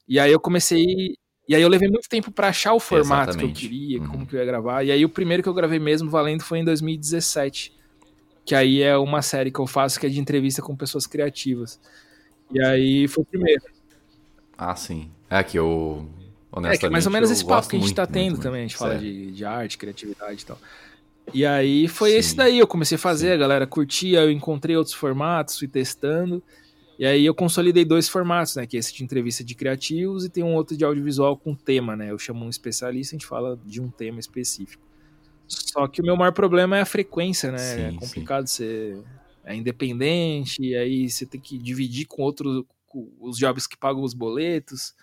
E aí eu comecei. E aí eu levei muito tempo para achar o formato Exatamente. que eu queria, uhum. como que eu ia gravar. E aí o primeiro que eu gravei mesmo valendo foi em 2017. Que aí é uma série que eu faço que é de entrevista com pessoas criativas. E aí foi o primeiro. Ah, sim. É que eu. Honestamente, é, que mais ou menos esse papo que a gente tá tendo muito, também. A gente fala de, de arte, criatividade e tal. E aí foi sim. esse daí, eu comecei a fazer, sim. a galera curtia, eu encontrei outros formatos, fui testando. E aí eu consolidei dois formatos, né? Que é esse de entrevista de criativos e tem um outro de audiovisual com tema, né? Eu chamo um especialista, a gente fala de um tema específico. Só que o meu maior problema é a frequência, né? Sim, é complicado sim. ser é independente, e aí você tem que dividir com outros os jobs que pagam os boletos.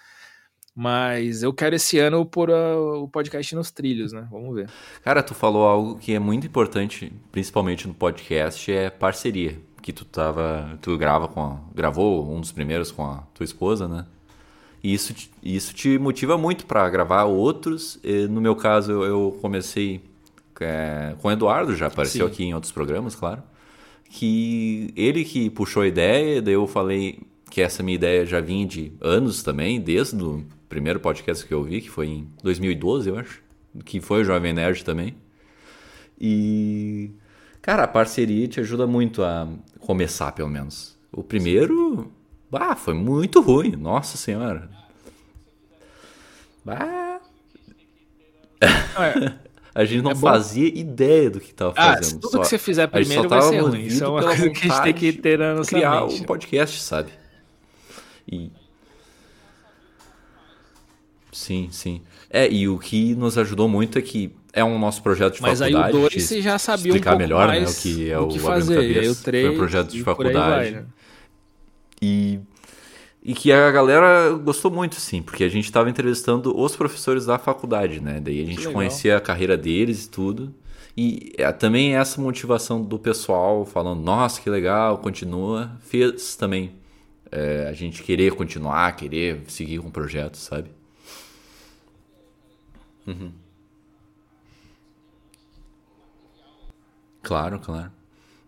Mas eu quero esse ano pôr a, o podcast nos trilhos, né? Vamos ver. Cara, tu falou algo que é muito importante, principalmente no podcast, é parceria. Que tu tava. Tu grava com a, gravou um dos primeiros com a tua esposa, né? E isso, te, isso te motiva muito para gravar outros. E no meu caso, eu comecei é, com o Eduardo, já apareceu Sim. aqui em outros programas, claro. Que ele que puxou a ideia, daí eu falei, que essa minha ideia já vinha de anos também, desde do, primeiro podcast que eu vi, que foi em 2012, eu acho. Que foi o Jovem Nerd também. E. Cara, a parceria te ajuda muito a começar, pelo menos. O primeiro. Ah, foi muito ruim. Nossa Senhora. Ah. a gente não é fazia ideia do que estava ah, fazendo. Tudo só, que você fizer primeiro vai ser ruim. Isso é uma coisa que a gente tem que ter na nossa criar mente. um podcast, sabe? E sim, sim. É, e o que nos ajudou muito é que é um nosso projeto de Mas faculdade. Mas aí o 2 você já sabia um pouco melhor, mais né, o que é o que fazer. Aí o 3 foi um projeto de faculdade. Vai, né? E e que a galera gostou muito, sim, porque a gente estava entrevistando os professores da faculdade, né? Daí a gente conhecia a carreira deles e tudo. E é, também essa motivação do pessoal falando, nossa, que legal, continua, fez também é, a gente querer continuar, querer seguir com o projeto, sabe? Uhum. Claro, claro.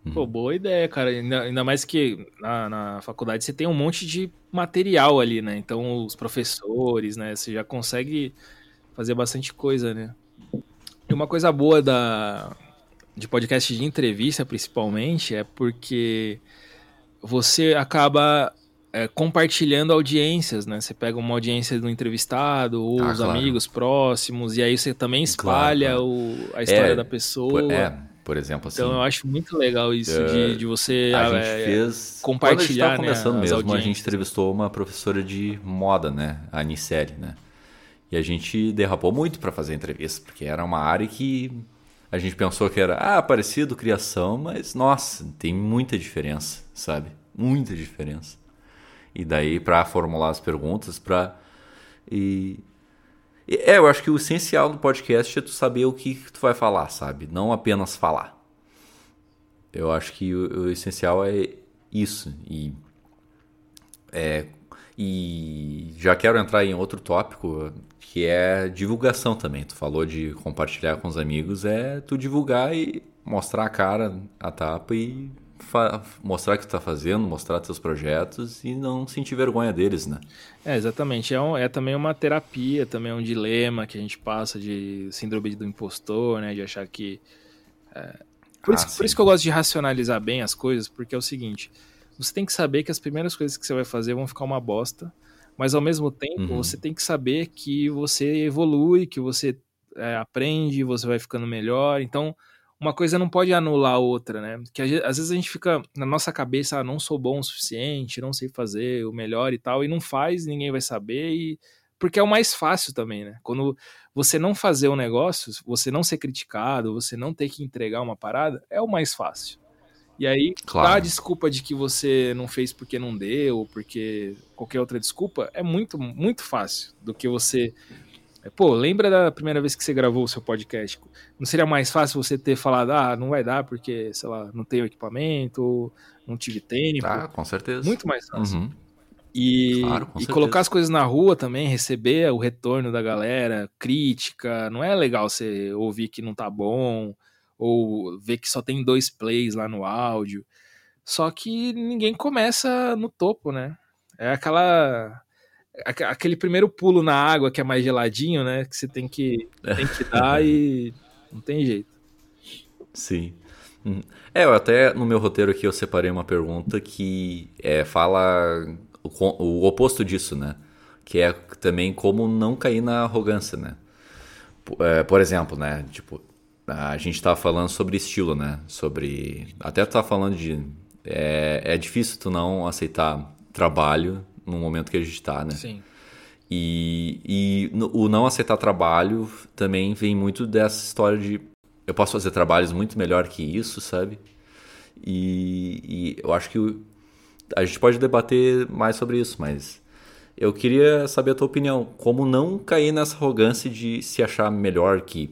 Uhum. Pô, boa ideia, cara. Ainda, ainda mais que na, na, faculdade você tem um monte de material ali, né? Então os professores, né? Você já consegue fazer bastante coisa, né? E uma coisa boa da, de podcast de entrevista, principalmente, é porque você acaba é, compartilhando audiências, né? Você pega uma audiência do entrevistado ou ah, os claro. amigos próximos, e aí você também espalha claro. O, a história é, da pessoa. É, por exemplo, assim. Então eu acho muito legal isso uh, de, de você a é, gente fez, compartilhar. Quando a gente começando né, mesmo, a gente entrevistou uma professora de moda, né? A Anicelli, né? E a gente derrapou muito para fazer a entrevista, porque era uma área que a gente pensou que era ah, parecido criação, mas nossa, tem muita diferença, sabe? Muita diferença. E daí para formular as perguntas, para e é, eu acho que o essencial do podcast é tu saber o que, que tu vai falar, sabe? Não apenas falar. Eu acho que o, o essencial é isso. E, é, e já quero entrar em outro tópico, que é divulgação também. Tu falou de compartilhar com os amigos, é tu divulgar e mostrar a cara, a tapa e mostrar o que está fazendo, mostrar seus projetos e não sentir vergonha deles, né? É, exatamente. É, um, é também uma terapia, também é um dilema que a gente passa de síndrome do impostor, né? De achar que. É... Por, ah, isso, por, isso, que eu gosto de racionalizar bem as coisas, porque é o seguinte: você tem que saber que as primeiras coisas que você vai fazer vão ficar uma bosta, mas ao mesmo tempo uhum. você tem que saber que você evolui, que você é, aprende, você vai ficando melhor. Então uma coisa não pode anular a outra, né? Que às vezes a gente fica na nossa cabeça, ah, não sou bom o suficiente, não sei fazer o melhor e tal, e não faz, ninguém vai saber, e porque é o mais fácil também, né? Quando você não fazer um negócio, você não ser criticado, você não ter que entregar uma parada, é o mais fácil. E aí, claro. a desculpa de que você não fez porque não deu, ou porque qualquer outra desculpa, é muito, muito fácil do que você Pô, lembra da primeira vez que você gravou o seu podcast? Não seria mais fácil você ter falado, ah, não vai dar porque, sei lá, não tenho equipamento, não tive tempo? Tá, com certeza. Muito mais fácil. Uhum. E, claro, e colocar as coisas na rua também, receber o retorno da galera, crítica. Não é legal você ouvir que não tá bom, ou ver que só tem dois plays lá no áudio. Só que ninguém começa no topo, né? É aquela aquele primeiro pulo na água que é mais geladinho, né? Que você tem que, tem que dar e não tem jeito. Sim. Hum. É, eu até no meu roteiro aqui eu separei uma pergunta que é, fala o, o oposto disso, né? Que é também como não cair na arrogância, né? É, por exemplo, né? Tipo, a gente tava falando sobre estilo, né? Sobre. Até tu tá falando de. É, é difícil tu não aceitar trabalho no momento que a gente está, né? Sim. E, e o não aceitar trabalho também vem muito dessa história de eu posso fazer trabalhos muito melhor que isso, sabe? E, e eu acho que a gente pode debater mais sobre isso, mas eu queria saber a tua opinião. Como não cair nessa arrogância de se achar melhor que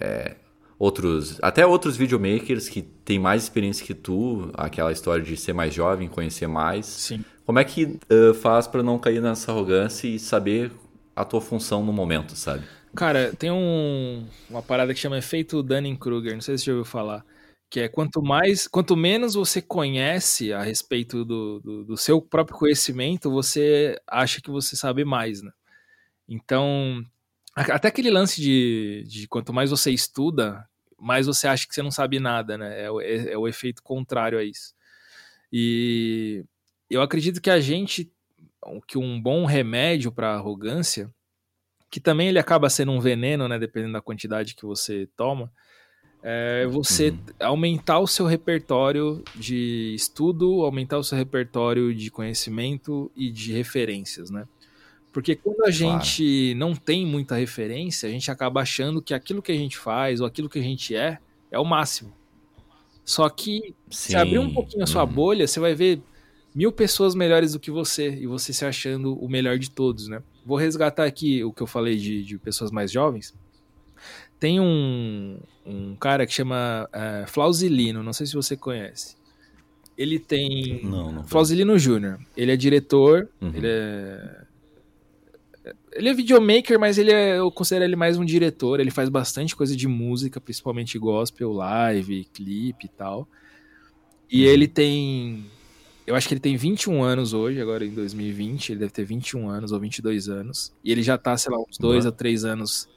é, outros, até outros videomakers que têm mais experiência que tu, aquela história de ser mais jovem, conhecer mais. Sim. Como é que uh, faz para não cair nessa arrogância e saber a tua função no momento, sabe? Cara, tem um, uma parada que chama efeito Dunning-Kruger, não sei se você já ouviu falar, que é quanto mais, quanto menos você conhece a respeito do, do, do seu próprio conhecimento, você acha que você sabe mais, né? Então, até aquele lance de, de quanto mais você estuda, mais você acha que você não sabe nada, né? É, é, é o efeito contrário a isso. E eu acredito que a gente, que um bom remédio para arrogância, que também ele acaba sendo um veneno, né? Dependendo da quantidade que você toma, é você uhum. aumentar o seu repertório de estudo, aumentar o seu repertório de conhecimento e de referências, né? Porque quando a gente não tem muita referência, a gente acaba achando que aquilo que a gente faz ou aquilo que a gente é é o máximo. Só que Sim. se abrir um pouquinho a sua uhum. bolha, você vai ver mil pessoas melhores do que você e você se achando o melhor de todos, né? Vou resgatar aqui o que eu falei de, de pessoas mais jovens. Tem um, um cara que chama uh, Flausilino, não sei se você conhece. Ele tem. Não, não. Flausilino Jr. Ele é diretor, uhum. ele é ele é videomaker, mas ele é, eu considero ele mais um diretor. Ele faz bastante coisa de música, principalmente gospel, live, clipe e tal. E uhum. ele tem. Eu acho que ele tem 21 anos hoje, agora em 2020. Ele deve ter 21 anos ou 22 anos. E ele já tá, sei lá, uns dois uhum. ou três anos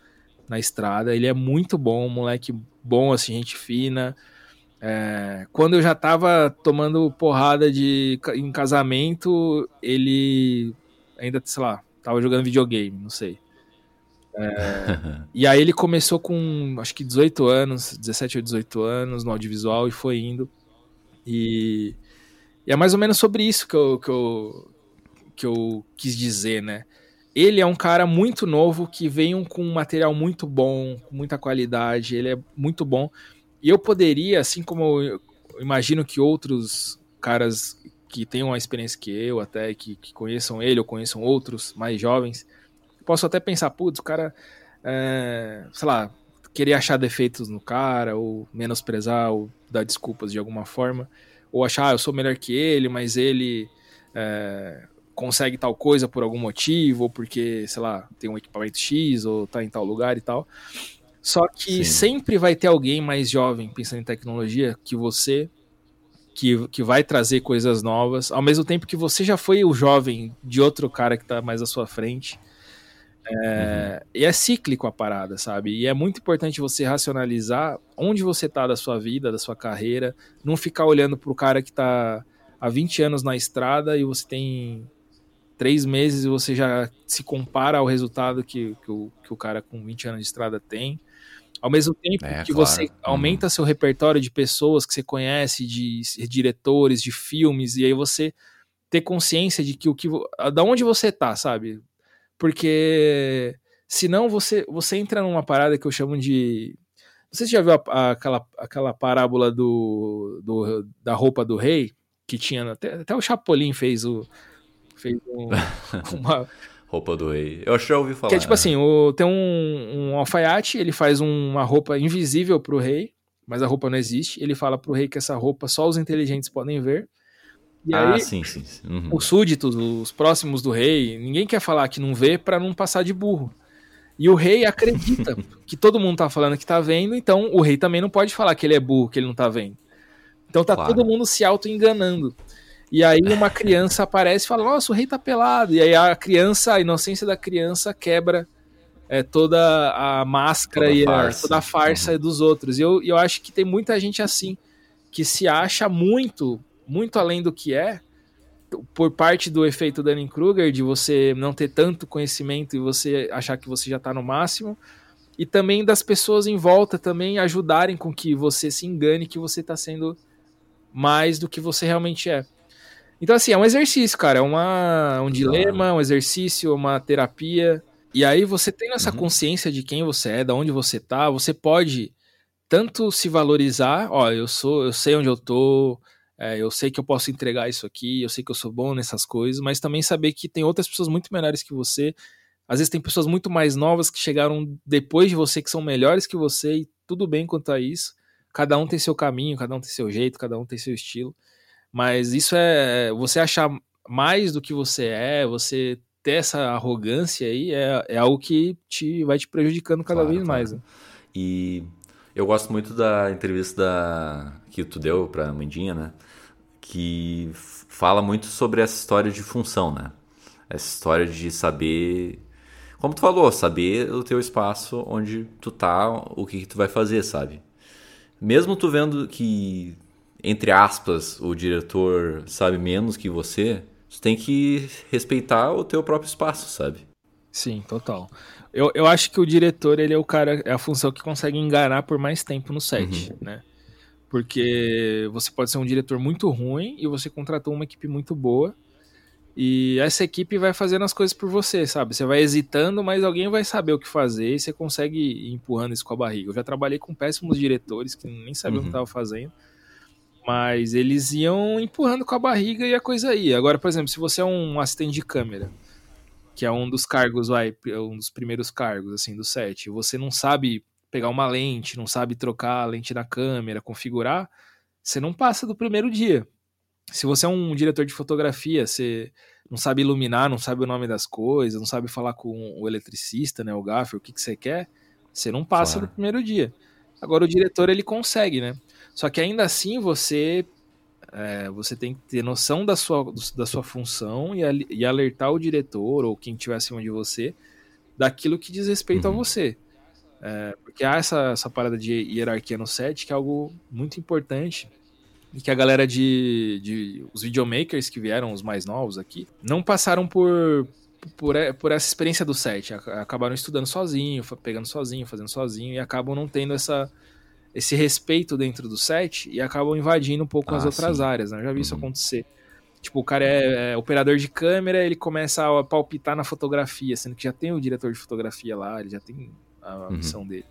na estrada. Ele é muito bom, um moleque bom, assim, gente fina. É, quando eu já tava tomando porrada de, em casamento, ele ainda, sei lá, tava jogando videogame, não sei. É, e aí ele começou com acho que 18 anos, 17 ou 18 anos no audiovisual e foi indo. E, e, é mais ou menos sobre isso que eu, que, eu, que eu quis dizer, né? Ele é um cara muito novo que veio com um material muito bom, com muita qualidade, ele é muito bom. E eu poderia, assim como eu imagino que outros caras que tenham a experiência que eu, até que, que conheçam ele ou conheçam outros mais jovens, posso até pensar, putz, o cara, é, sei lá, querer achar defeitos no cara, ou menosprezar, ou dar desculpas de alguma forma, ou achar, ah, eu sou melhor que ele, mas ele é, consegue tal coisa por algum motivo, ou porque, sei lá, tem um equipamento X, ou tá em tal lugar e tal. Só que Sim. sempre vai ter alguém mais jovem pensando em tecnologia que você, que, que vai trazer coisas novas, ao mesmo tempo que você já foi o jovem de outro cara que está mais à sua frente. É, uhum. E é cíclico a parada, sabe? E é muito importante você racionalizar onde você está da sua vida, da sua carreira, não ficar olhando para o cara que está há 20 anos na estrada e você tem três meses e você já se compara ao resultado que, que, o, que o cara com 20 anos de estrada tem. Ao mesmo tempo é, que claro. você uhum. aumenta seu repertório de pessoas que você conhece, de diretores, de filmes, e aí você ter consciência de que o que da onde você tá, sabe? Porque senão você você entra numa parada que eu chamo de não sei se já viu a, a, aquela, aquela parábola do, do, da roupa do rei que tinha até, até o Chapolin fez o fez um, uma Roupa do rei. Eu acho que já ouvi falar. Que é tipo assim, o, tem um, um alfaiate, ele faz um, uma roupa invisível pro rei, mas a roupa não existe. Ele fala pro rei que essa roupa só os inteligentes podem ver. E ah, aí, sim, sim. sim. Uhum. Os súditos, os próximos do rei, ninguém quer falar que não vê para não passar de burro. E o rei acredita que todo mundo tá falando que tá vendo, então o rei também não pode falar que ele é burro, que ele não tá vendo. Então tá claro. todo mundo se auto-enganando. E aí uma criança aparece e fala: Nossa, o rei tá pelado. E aí a criança, a inocência da criança quebra é, toda a máscara toda e a, toda a farsa uhum. dos outros. E eu, eu acho que tem muita gente assim, que se acha muito, muito além do que é, por parte do efeito Dunning-Kruger, de você não ter tanto conhecimento e você achar que você já tá no máximo. E também das pessoas em volta também ajudarem com que você se engane que você está sendo mais do que você realmente é. Então, assim, é um exercício, cara. É uma, um dilema, um exercício, uma terapia. E aí, você tendo essa uhum. consciência de quem você é, de onde você tá, você pode tanto se valorizar, ó, eu sou, eu sei onde eu tô, é, eu sei que eu posso entregar isso aqui, eu sei que eu sou bom nessas coisas, mas também saber que tem outras pessoas muito melhores que você. Às vezes tem pessoas muito mais novas que chegaram depois de você, que são melhores que você, e tudo bem quanto a isso. Cada um tem seu caminho, cada um tem seu jeito, cada um tem seu estilo. Mas isso é. Você achar mais do que você é, você ter essa arrogância aí, é, é algo que te, vai te prejudicando cada claro, vez claro. mais. Né? E eu gosto muito da entrevista da, que tu deu pra Mandinha, né? Que fala muito sobre essa história de função, né? Essa história de saber como tu falou, saber o teu espaço, onde tu tá, o que, que tu vai fazer, sabe? Mesmo tu vendo que, entre aspas, o diretor sabe menos que você, tu tem que respeitar o teu próprio espaço, sabe? Sim, total. Eu, eu acho que o diretor, ele é o cara, é a função que consegue enganar por mais tempo no set, uhum. né? Porque você pode ser um diretor muito ruim e você contratou uma equipe muito boa. E essa equipe vai fazendo as coisas por você, sabe? Você vai hesitando, mas alguém vai saber o que fazer e você consegue ir empurrando isso com a barriga. Eu já trabalhei com péssimos diretores que nem sabiam uhum. o que estavam fazendo. Mas eles iam empurrando com a barriga e a coisa ia. Agora, por exemplo, se você é um assistente de câmera, que é um dos cargos, vai, um dos primeiros cargos, assim, do set, você não sabe pegar uma lente, não sabe trocar a lente da câmera, configurar, você não passa do primeiro dia. Se você é um diretor de fotografia, você não sabe iluminar, não sabe o nome das coisas, não sabe falar com o eletricista, né, o gaffer, o que, que você quer, você não passa claro. do primeiro dia. Agora o diretor ele consegue, né? Só que ainda assim você é, você tem que ter noção da sua, da sua função e, e alertar o diretor ou quem estiver acima de você daquilo que diz respeito uhum. a você. É, porque há essa, essa parada de hierarquia no set que é algo muito importante e que a galera de, de os videomakers que vieram, os mais novos aqui, não passaram por, por, por essa experiência do set. Acabaram estudando sozinho, pegando sozinho, fazendo sozinho e acabam não tendo essa, esse respeito dentro do set e acabam invadindo um pouco ah, as outras sim. áreas. Né? Eu já vi uhum. isso acontecer. Tipo, o cara é, é, operador de câmera, ele começa a palpitar na fotografia, sendo que já tem o diretor de fotografia lá, ele já tem a uhum. missão dele.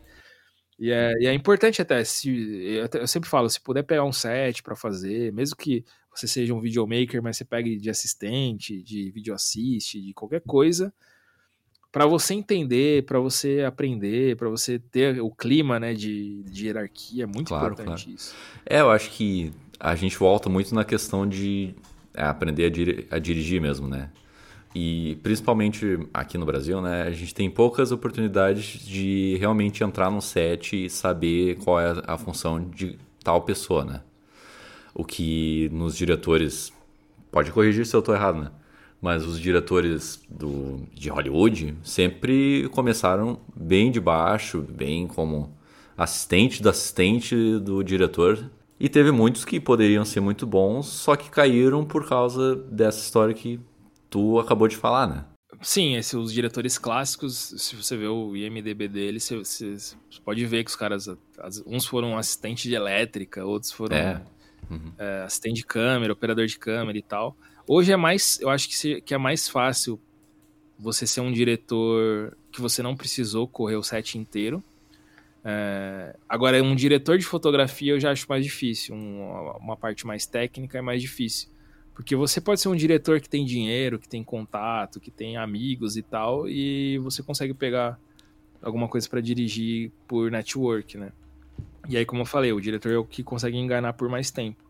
E é, e é importante até, se, eu sempre falo, se puder pegar um set para fazer, mesmo que você seja um videomaker, mas você pegue de assistente, de video assist, de qualquer coisa, para você entender, para você aprender, para você ter o clima né, de, de hierarquia, é muito claro, importante claro. isso. É, eu acho que a gente volta muito na questão de é, aprender a, dir a dirigir mesmo, né? E principalmente aqui no Brasil, né, a gente tem poucas oportunidades de realmente entrar no set e saber qual é a função de tal pessoa, né? O que nos diretores pode corrigir se eu estou errado, né? Mas os diretores do, de Hollywood sempre começaram bem de baixo, bem como assistente do assistente do diretor. E teve muitos que poderiam ser muito bons, só que caíram por causa dessa história que tu acabou de falar, né? Sim, esses, os diretores clássicos, se você vê o IMDB deles, você, você, você, pode ver que os caras, uns foram assistente de elétrica, outros foram é. Uhum. É, assistente de câmera, operador de câmera e tal. Hoje é mais, eu acho que, se, que é mais fácil você ser um diretor que você não precisou correr o set inteiro. É, agora, um diretor de fotografia eu já acho mais difícil, um, uma parte mais técnica é mais difícil. Porque você pode ser um diretor que tem dinheiro, que tem contato, que tem amigos e tal, e você consegue pegar alguma coisa para dirigir por network, né? E aí, como eu falei, o diretor é o que consegue enganar por mais tempo.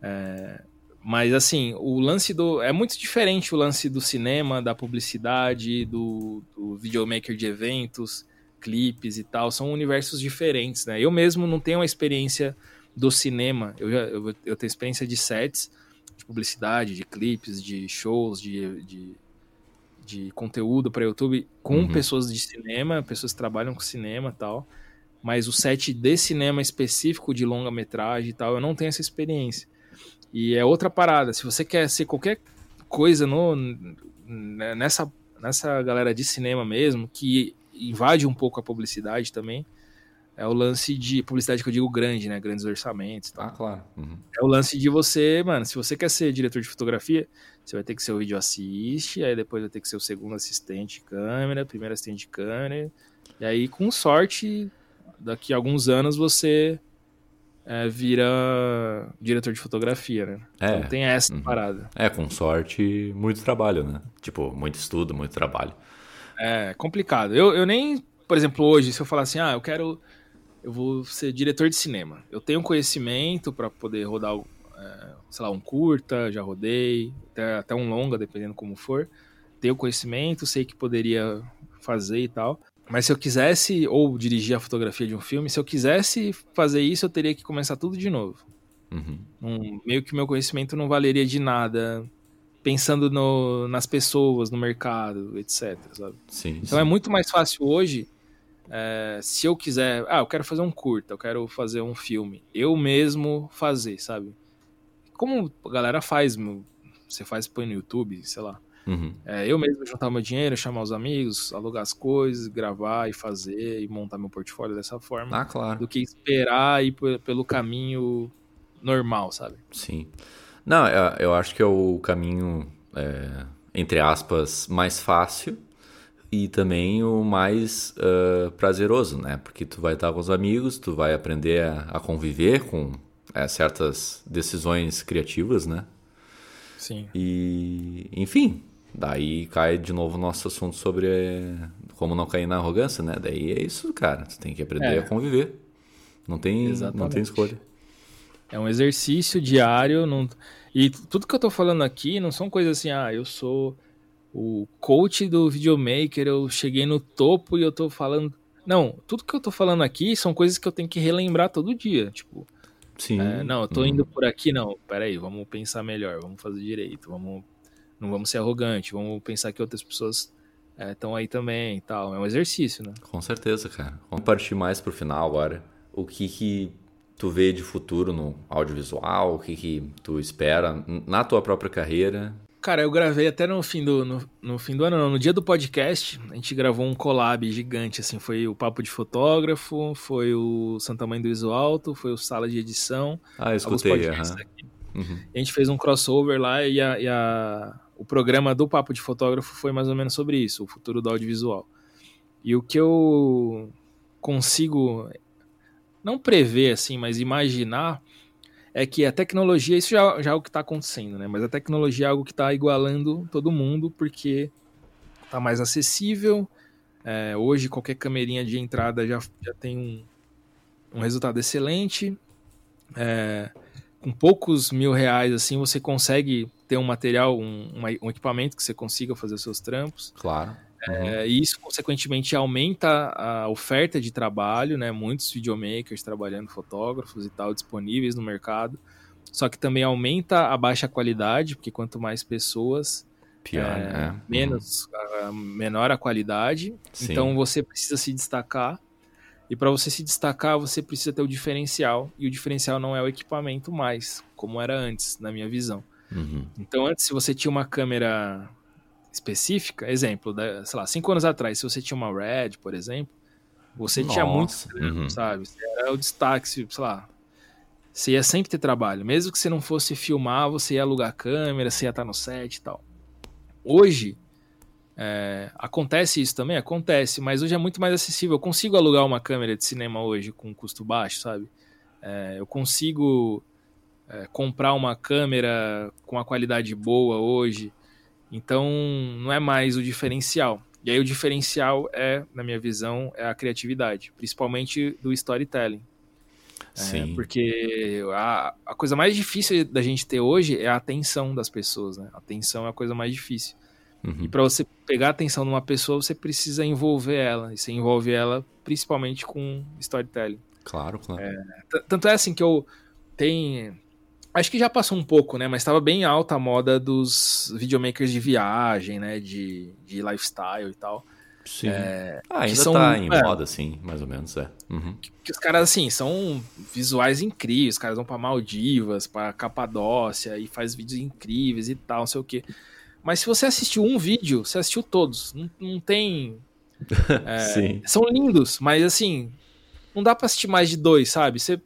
É... Mas assim, o lance do. É muito diferente o lance do cinema, da publicidade, do, do videomaker de eventos, clipes e tal. São universos diferentes, né? Eu mesmo não tenho a experiência do cinema. Eu, já, eu, tenho experiência de sets publicidade, de clipes, de shows, de, de, de conteúdo para YouTube com uhum. pessoas de cinema, pessoas que trabalham com cinema e tal. Mas o set de cinema específico de longa-metragem e tal, eu não tenho essa experiência. E é outra parada. Se você quer ser qualquer coisa no, nessa, nessa galera de cinema mesmo, que invade um pouco a publicidade também, é o lance de publicidade que eu digo grande, né? Grandes orçamentos. Tá? Ah, claro. Uhum. É o lance de você, mano, se você quer ser diretor de fotografia, você vai ter que ser o vídeo assiste, aí depois vai ter que ser o segundo assistente de câmera, primeiro assistente de câmera. E aí, com sorte, daqui a alguns anos você é, vira diretor de fotografia, né? É. Então tem essa uhum. parada. É, com sorte, muito trabalho, né? Tipo, muito estudo, muito trabalho. É, complicado. Eu, eu nem, por exemplo, hoje, se eu falar assim, ah, eu quero eu vou ser diretor de cinema. Eu tenho conhecimento para poder rodar, é, sei lá, um curta, já rodei, até, até um longa, dependendo como for. Tenho conhecimento, sei que poderia fazer e tal. Mas se eu quisesse, ou dirigir a fotografia de um filme, se eu quisesse fazer isso, eu teria que começar tudo de novo. Uhum. Um, meio que meu conhecimento não valeria de nada pensando no, nas pessoas, no mercado, etc. Sabe? Sim, então sim. é muito mais fácil hoje, é, se eu quiser, ah, eu quero fazer um curta, eu quero fazer um filme, eu mesmo fazer, sabe? Como a galera faz, você faz põe no YouTube, sei lá. Uhum. É, eu mesmo juntar meu dinheiro, chamar os amigos, alugar as coisas, gravar e fazer e montar meu portfólio dessa forma. Ah, claro. Do que esperar ir pelo caminho normal, sabe? Sim. Não, eu, eu acho que é o caminho, é, entre aspas, mais fácil e também o mais uh, prazeroso, né? Porque tu vai estar com os amigos, tu vai aprender a, a conviver com é, certas decisões criativas, né? Sim. E, enfim, daí cai de novo o nosso assunto sobre é, como não cair na arrogância, né? Daí é isso, cara. Tu tem que aprender É. a conviver. Não tem, não tem escolha. É um exercício diário. Não... E tudo que eu tô falando aqui não são coisas assim, ah, eu sou o coach do videomaker, eu cheguei no topo e eu tô falando. Não, tudo que eu tô falando aqui são coisas que eu tenho que relembrar todo dia. Tipo, Sim. é, não, eu tô Hum. indo por aqui, não. Peraí, vamos pensar melhor, vamos fazer direito, vamos. Não vamos ser arrogante, vamos pensar que outras pessoas estão aí também e tal. É um exercício, né? Com certeza, cara. Vamos partir mais pro final agora. O que que tu vê de futuro no audiovisual? O que que tu espera na tua própria carreira? Cara, eu gravei até no fim do, no, no fim do ano, não, no dia do podcast, a gente gravou um collab gigante, assim, foi o Papo de Fotógrafo, foi o Santa Mãe do Iso Alto, foi o Sala de Edição, Ah, escutei. aqui. Uhum. A gente fez um crossover lá e, a- e a- o programa do Papo de Fotógrafo foi mais ou menos sobre isso, o futuro do audiovisual. E o que eu consigo não prever, assim, mas imaginar é que a tecnologia, isso já, já é o que está acontecendo, né? Mas a tecnologia é algo que está igualando todo mundo porque está mais acessível. É, hoje qualquer camerinha de entrada já, já tem um, um resultado excelente. É, com poucos mil reais, assim, você consegue ter um material, um, um equipamento que você consiga fazer seus trampos. Claro. Uhum. É, e isso, consequentemente, aumenta a oferta de trabalho, né? Muitos videomakers trabalhando, fotógrafos e tal, disponíveis no mercado. Só que também aumenta a baixa qualidade, porque quanto mais pessoas, Pior, é, né? Uhum. menos, a- menor a qualidade. Sim. Então você precisa se destacar. E para você se destacar, você precisa ter o diferencial. E o diferencial não é o equipamento mais, como era antes, na minha visão. Uhum. Então, antes, se você tinha uma câmera específica, exemplo, da- sei lá, cinco anos atrás, se você tinha uma Red, por exemplo, você tinha muito, Nossa, uhum. sabe? Você era o destaque, se- sei lá. Você ia sempre ter trabalho. Mesmo que você não fosse filmar, você ia alugar a câmera, você ia estar no set e tal. Hoje, é, acontece isso também? Acontece, mas hoje é muito mais acessível. Eu consigo alugar uma câmera de cinema hoje com custo baixo, sabe? É, eu consigo é, comprar uma câmera com uma qualidade boa hoje. Então, não é mais o diferencial. E aí, o diferencial é, na minha visão, é a criatividade, principalmente do storytelling. É, Sim. porque a, a coisa mais difícil da gente ter hoje é a atenção das pessoas, né? A atenção é a coisa mais difícil. Uhum. E para você pegar a atenção de uma pessoa, você precisa envolver ela. E você envolve ela principalmente com storytelling. Claro, claro. T- Tanto é assim que eu tenho. Acho que já passou um pouco, né? Mas estava bem alta a moda dos videomakers de viagem, né? De, de lifestyle e tal. Sim. ah, ainda são- tá em é. moda, sim, mais ou menos, é. Uhum. Que os caras, assim, são visuais incríveis. Os caras vão pra Maldivas, pra Capadócia e faz vídeos incríveis e tal, não sei o quê. Mas se você assistiu um vídeo, você assistiu todos. Não, não tem. É, Sim. São lindos, mas assim, não dá pra assistir mais de dois, sabe? Você,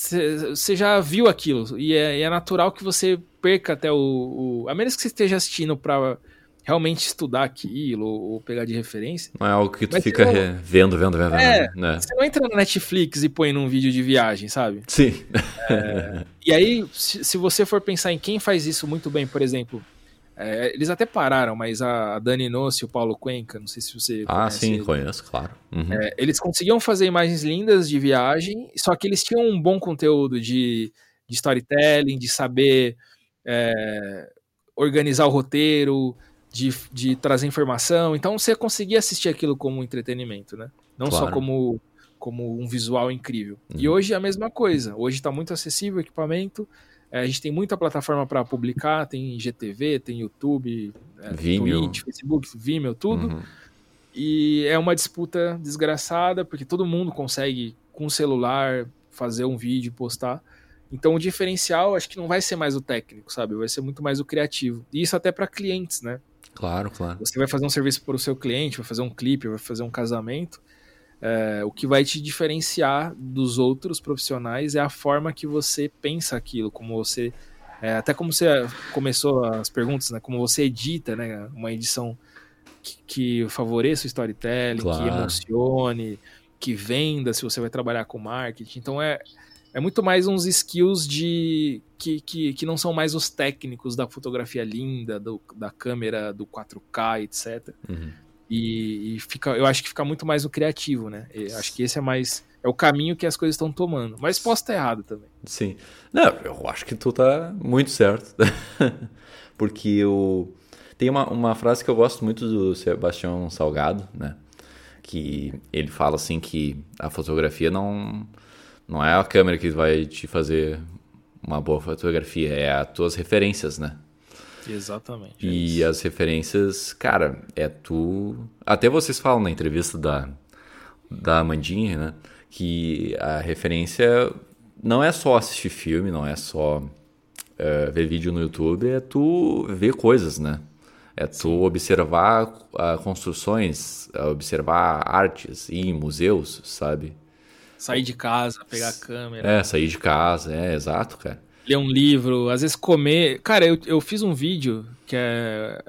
você, já viu aquilo e é, é natural que você perca até o, o- A menos que você esteja assistindo pra realmente estudar aquilo ou, ou pegar de referência. Não é algo que tu Mas fica re- vendo, vendo, vendo, É. vendo, né? Você não entra na Netflix e põe num vídeo de viagem, sabe? Sim. E aí, se, se você for pensar em quem faz isso muito bem, por exemplo, é, eles até pararam, mas a Dani Nossi e o Paulo Cuenca, não sei se você Ah, conhece sim, eles. conheço, claro. Uhum. É, eles conseguiam fazer imagens lindas de viagem, só que eles tinham um bom conteúdo de, de storytelling, de saber é, organizar o roteiro, de, de trazer informação. Então você conseguia assistir aquilo como entretenimento, né? Não só Claro. como, como um visual incrível. E Uhum. hoje é a mesma coisa. Hoje está muito acessível o equipamento, É, a gente tem muita plataforma para publicar, tem GTV, tem YouTube, é, Vimeo. Twitch, Facebook, Vimeo, tudo. Uhum. E é uma disputa desgraçada, porque todo mundo consegue, com o celular, fazer um vídeo, postar. Então o diferencial acho que não vai ser mais o técnico, sabe? Vai ser muito mais o criativo. E isso até para clientes, né? Claro, claro. Você vai fazer um serviço para o seu cliente, vai fazer um clipe, vai fazer um casamento. É, o que vai te diferenciar dos outros profissionais é a forma que você pensa aquilo, como você. É, até como você começou as perguntas, né? Como você edita, né? Uma edição que, que favoreça o storytelling, claro. que emocione, que venda, se você vai trabalhar com marketing. Então é, é muito mais uns skills de que, que, que não são mais os técnicos da fotografia linda, do, da câmera do 4K, etc. Uhum. E, e, fica, eu acho que fica muito mais o criativo, né? Eu acho que esse é mais é o caminho que as coisas estão tomando. Mas posso estar errado também. Sim. Não, eu acho que tu tá muito certo. Porque eu tem uma, uma frase que eu gosto muito do Sebastião Salgado, né? Que ele fala assim que a fotografia não não é a câmera que vai te fazer uma boa fotografia, é as tuas referências, né? Exatamente. E é as referências, cara, é tu. Até vocês falam na entrevista da, da Amandinha, né? Que a referência não é só assistir filme, não é só uh, ver vídeo no YouTube, é tu ver coisas, né? É tu Sim. observar uh, construções, uh, observar artes, ir em museus, sabe? Sair de casa, pegar a câmera. É, sair de casa, é, exato, cara ler um livro, às vezes comer. Cara, eu, eu fiz um vídeo que é.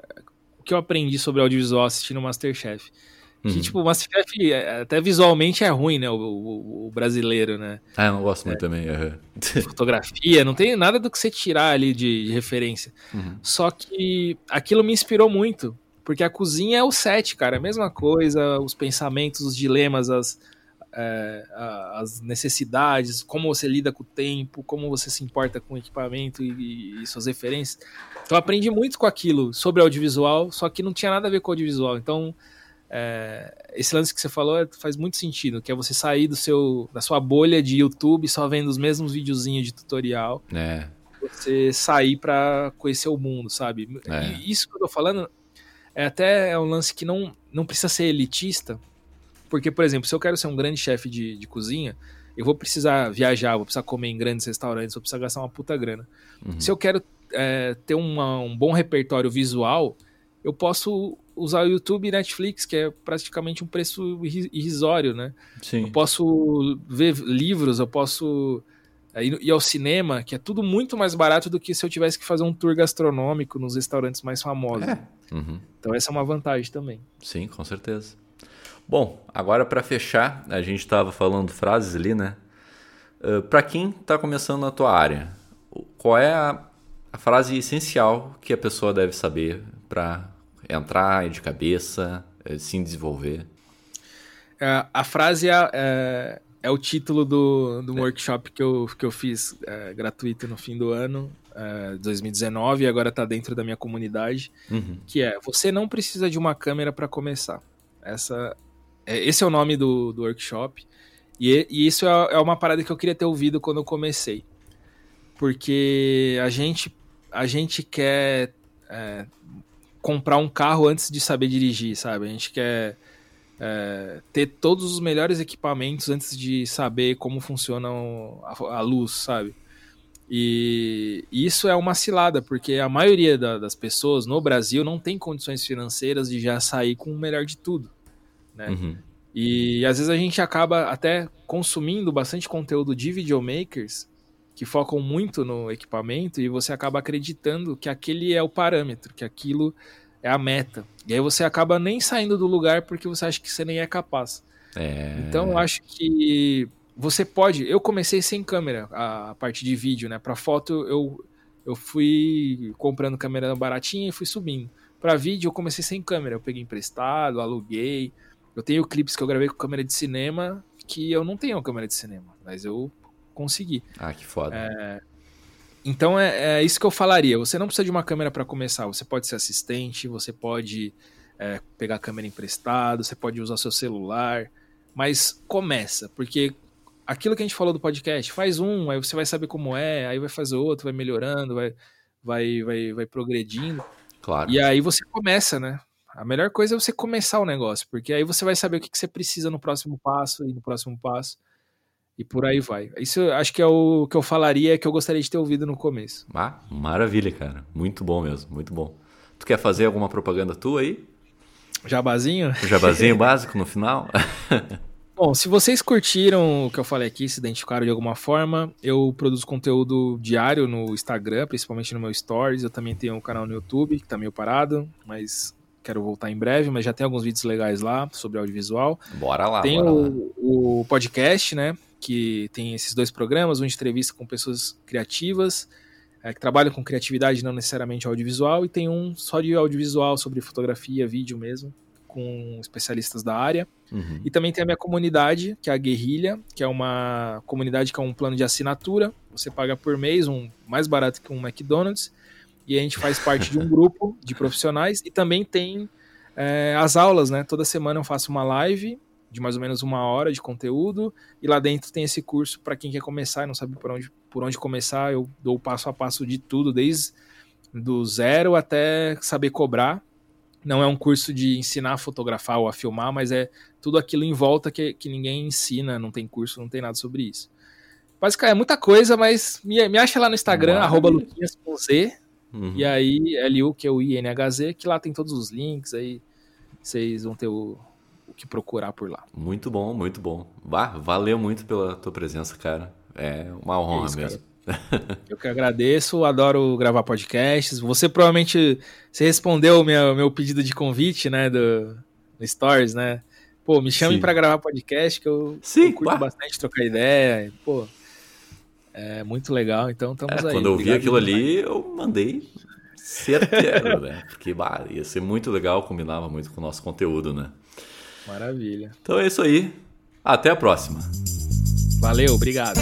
O que eu aprendi sobre audiovisual assistindo Masterchef. Que, uhum. tipo, o Masterchef, é, até visualmente é ruim, né? O, o, o brasileiro, né? Ah, eu não gosto muito é. também. Uhum. Fotografia, não tem nada do que você tirar ali de, de referência. Uhum. Só que aquilo me inspirou muito. Porque a cozinha é o set, cara. É a mesma coisa, os pensamentos, os dilemas, as, é, as necessidades, como você lida com o tempo, como você se importa com o equipamento e, e suas referências. Então aprendi muito com aquilo sobre audiovisual, só que não tinha nada a ver com audiovisual. Então é, esse lance que você falou é, faz muito sentido, que é você sair do seu, da sua bolha de YouTube só vendo os mesmos videozinhos de tutorial. É. Você sair para conhecer o mundo, sabe? É. E isso que eu tô falando é até um lance que não, não precisa ser elitista, porque, por exemplo, se eu quero ser um grande chefe de, de cozinha, eu vou precisar viajar, vou precisar comer em grandes restaurantes, vou precisar gastar uma puta grana. Uhum. Se eu quero é, ter uma, um bom repertório visual, eu posso usar o YouTube e Netflix, que é praticamente um preço irrisório, né? Sim. Eu posso ver livros, eu posso é, ir ao cinema, que é tudo muito mais barato do que se eu tivesse que fazer um tour gastronômico nos restaurantes mais famosos. É. Uhum. Então essa é uma vantagem também. Sim, com certeza. Bom, agora para fechar, a gente estava falando frases ali, né? Uh, ah, para quem está começando na tua área, qual é a, a, frase essencial que a pessoa deve saber para entrar de cabeça, eh, se desenvolver? É, a frase é, é, é, o título do, do é. workshop que eu, que eu fiz é, gratuito no fim do ano, 2019, e agora está dentro da minha comunidade, uhum. que é Você não precisa de uma câmera para começar. Essa é, esse é o nome do, do workshop. E, e isso é, é uma parada que eu queria ter ouvido quando eu comecei. Porque a gente, a gente quer é, comprar um carro antes de saber dirigir, sabe? A gente quer é, ter todos os melhores equipamentos antes de saber como funciona a, a luz, sabe? E isso é uma cilada, porque a maioria da, das pessoas no Brasil não tem condições financeiras de já sair com o melhor de tudo né? Uhum. E às vezes a gente acaba até consumindo bastante conteúdo de videomakers que focam muito no equipamento e você acaba acreditando que aquele é o parâmetro, que aquilo é a meta. E aí você acaba nem saindo do lugar porque você acha que você nem é capaz. É... Então eu acho que você pode. Eu comecei sem câmera a, parte de vídeo, né? Para foto eu eu fui comprando câmera baratinha e fui subindo. Para vídeo eu comecei sem câmera, eu peguei emprestado, aluguei. Eu tenho clipes que eu gravei com câmera de cinema que eu não tenho câmera de cinema, mas eu consegui. Ah, que foda. É... Então é, é, isso que eu falaria. Você não precisa de uma câmera para começar. Você pode ser assistente, você pode é, pegar a câmera emprestada, você pode usar seu celular, mas começa, porque aquilo que a gente falou do podcast, faz um, aí você vai saber como é, aí vai fazer outro, vai melhorando, vai, vai, vai, vai progredindo. Claro. E aí você começa, né? A melhor coisa é você começar o negócio, porque aí você vai saber o que, que você precisa no próximo passo e no próximo passo. E por aí vai. Isso eu acho que é o que eu falaria que eu gostaria de ter ouvido no começo. Ah, maravilha, cara. Muito bom mesmo, muito bom. Tu quer fazer alguma propaganda tua aí? Jabazinho? O jabazinho básico no final? Bom, se vocês curtiram o que eu falei aqui, se identificaram de alguma forma, eu produzo conteúdo diário no Instagram, principalmente no meu Stories. Eu também tenho um canal no YouTube, que tá meio parado, mas quero voltar em breve, mas já tem alguns vídeos legais lá sobre audiovisual. Bora lá, tem bora o, lá. o podcast, né? Que tem esses dois programas, um de entrevista com pessoas criativas, é, que trabalham com criatividade, não necessariamente audiovisual, e tem um só de audiovisual, sobre fotografia, vídeo mesmo, com especialistas da área. Uhum. E também tem a minha comunidade, que é a Guerrilha, que é uma comunidade que é um plano de assinatura. Você paga por mês, um mais barato que um McDonald's. E a gente faz parte de um grupo de profissionais. E também tem é, as aulas, né? Toda semana eu faço uma live de mais ou menos uma hora de conteúdo. E lá dentro tem esse curso para quem quer começar e não sabe por onde, por onde começar. Eu dou passo a passo de tudo, desde do zero até saber cobrar. Não é um curso de ensinar a fotografar ou a filmar, mas é tudo aquilo em volta que, que ninguém ensina, não tem curso, não tem nada sobre isso. Basicamente é muita coisa, mas me, me acha lá no Instagram, Maravilha. arroba Luquinhas com Z, Uhum. e aí L-U-Q-U-I-N-H-Z, que lá tem todos os links, aí vocês vão ter o, o que procurar por lá. Muito bom, muito bom. Bah, valeu muito pela tua presença, cara. É uma honra isso, cara. mesmo. Eu que agradeço, adoro gravar podcasts. Você provavelmente você respondeu o meu, meu pedido de convite, né, do, no Stories, né? Pô, me chamem Sim. para gravar podcast, que eu, Sim, eu curto bah. bastante trocar ideia. Pô, é muito legal, então estamos É, aí. quando eu vi aquilo ali, eu mandei certeza, né? Porque bah, ia ser muito legal, combinava muito com o nosso conteúdo, né? Maravilha. Então é isso aí. Até a próxima. Valeu, obrigado.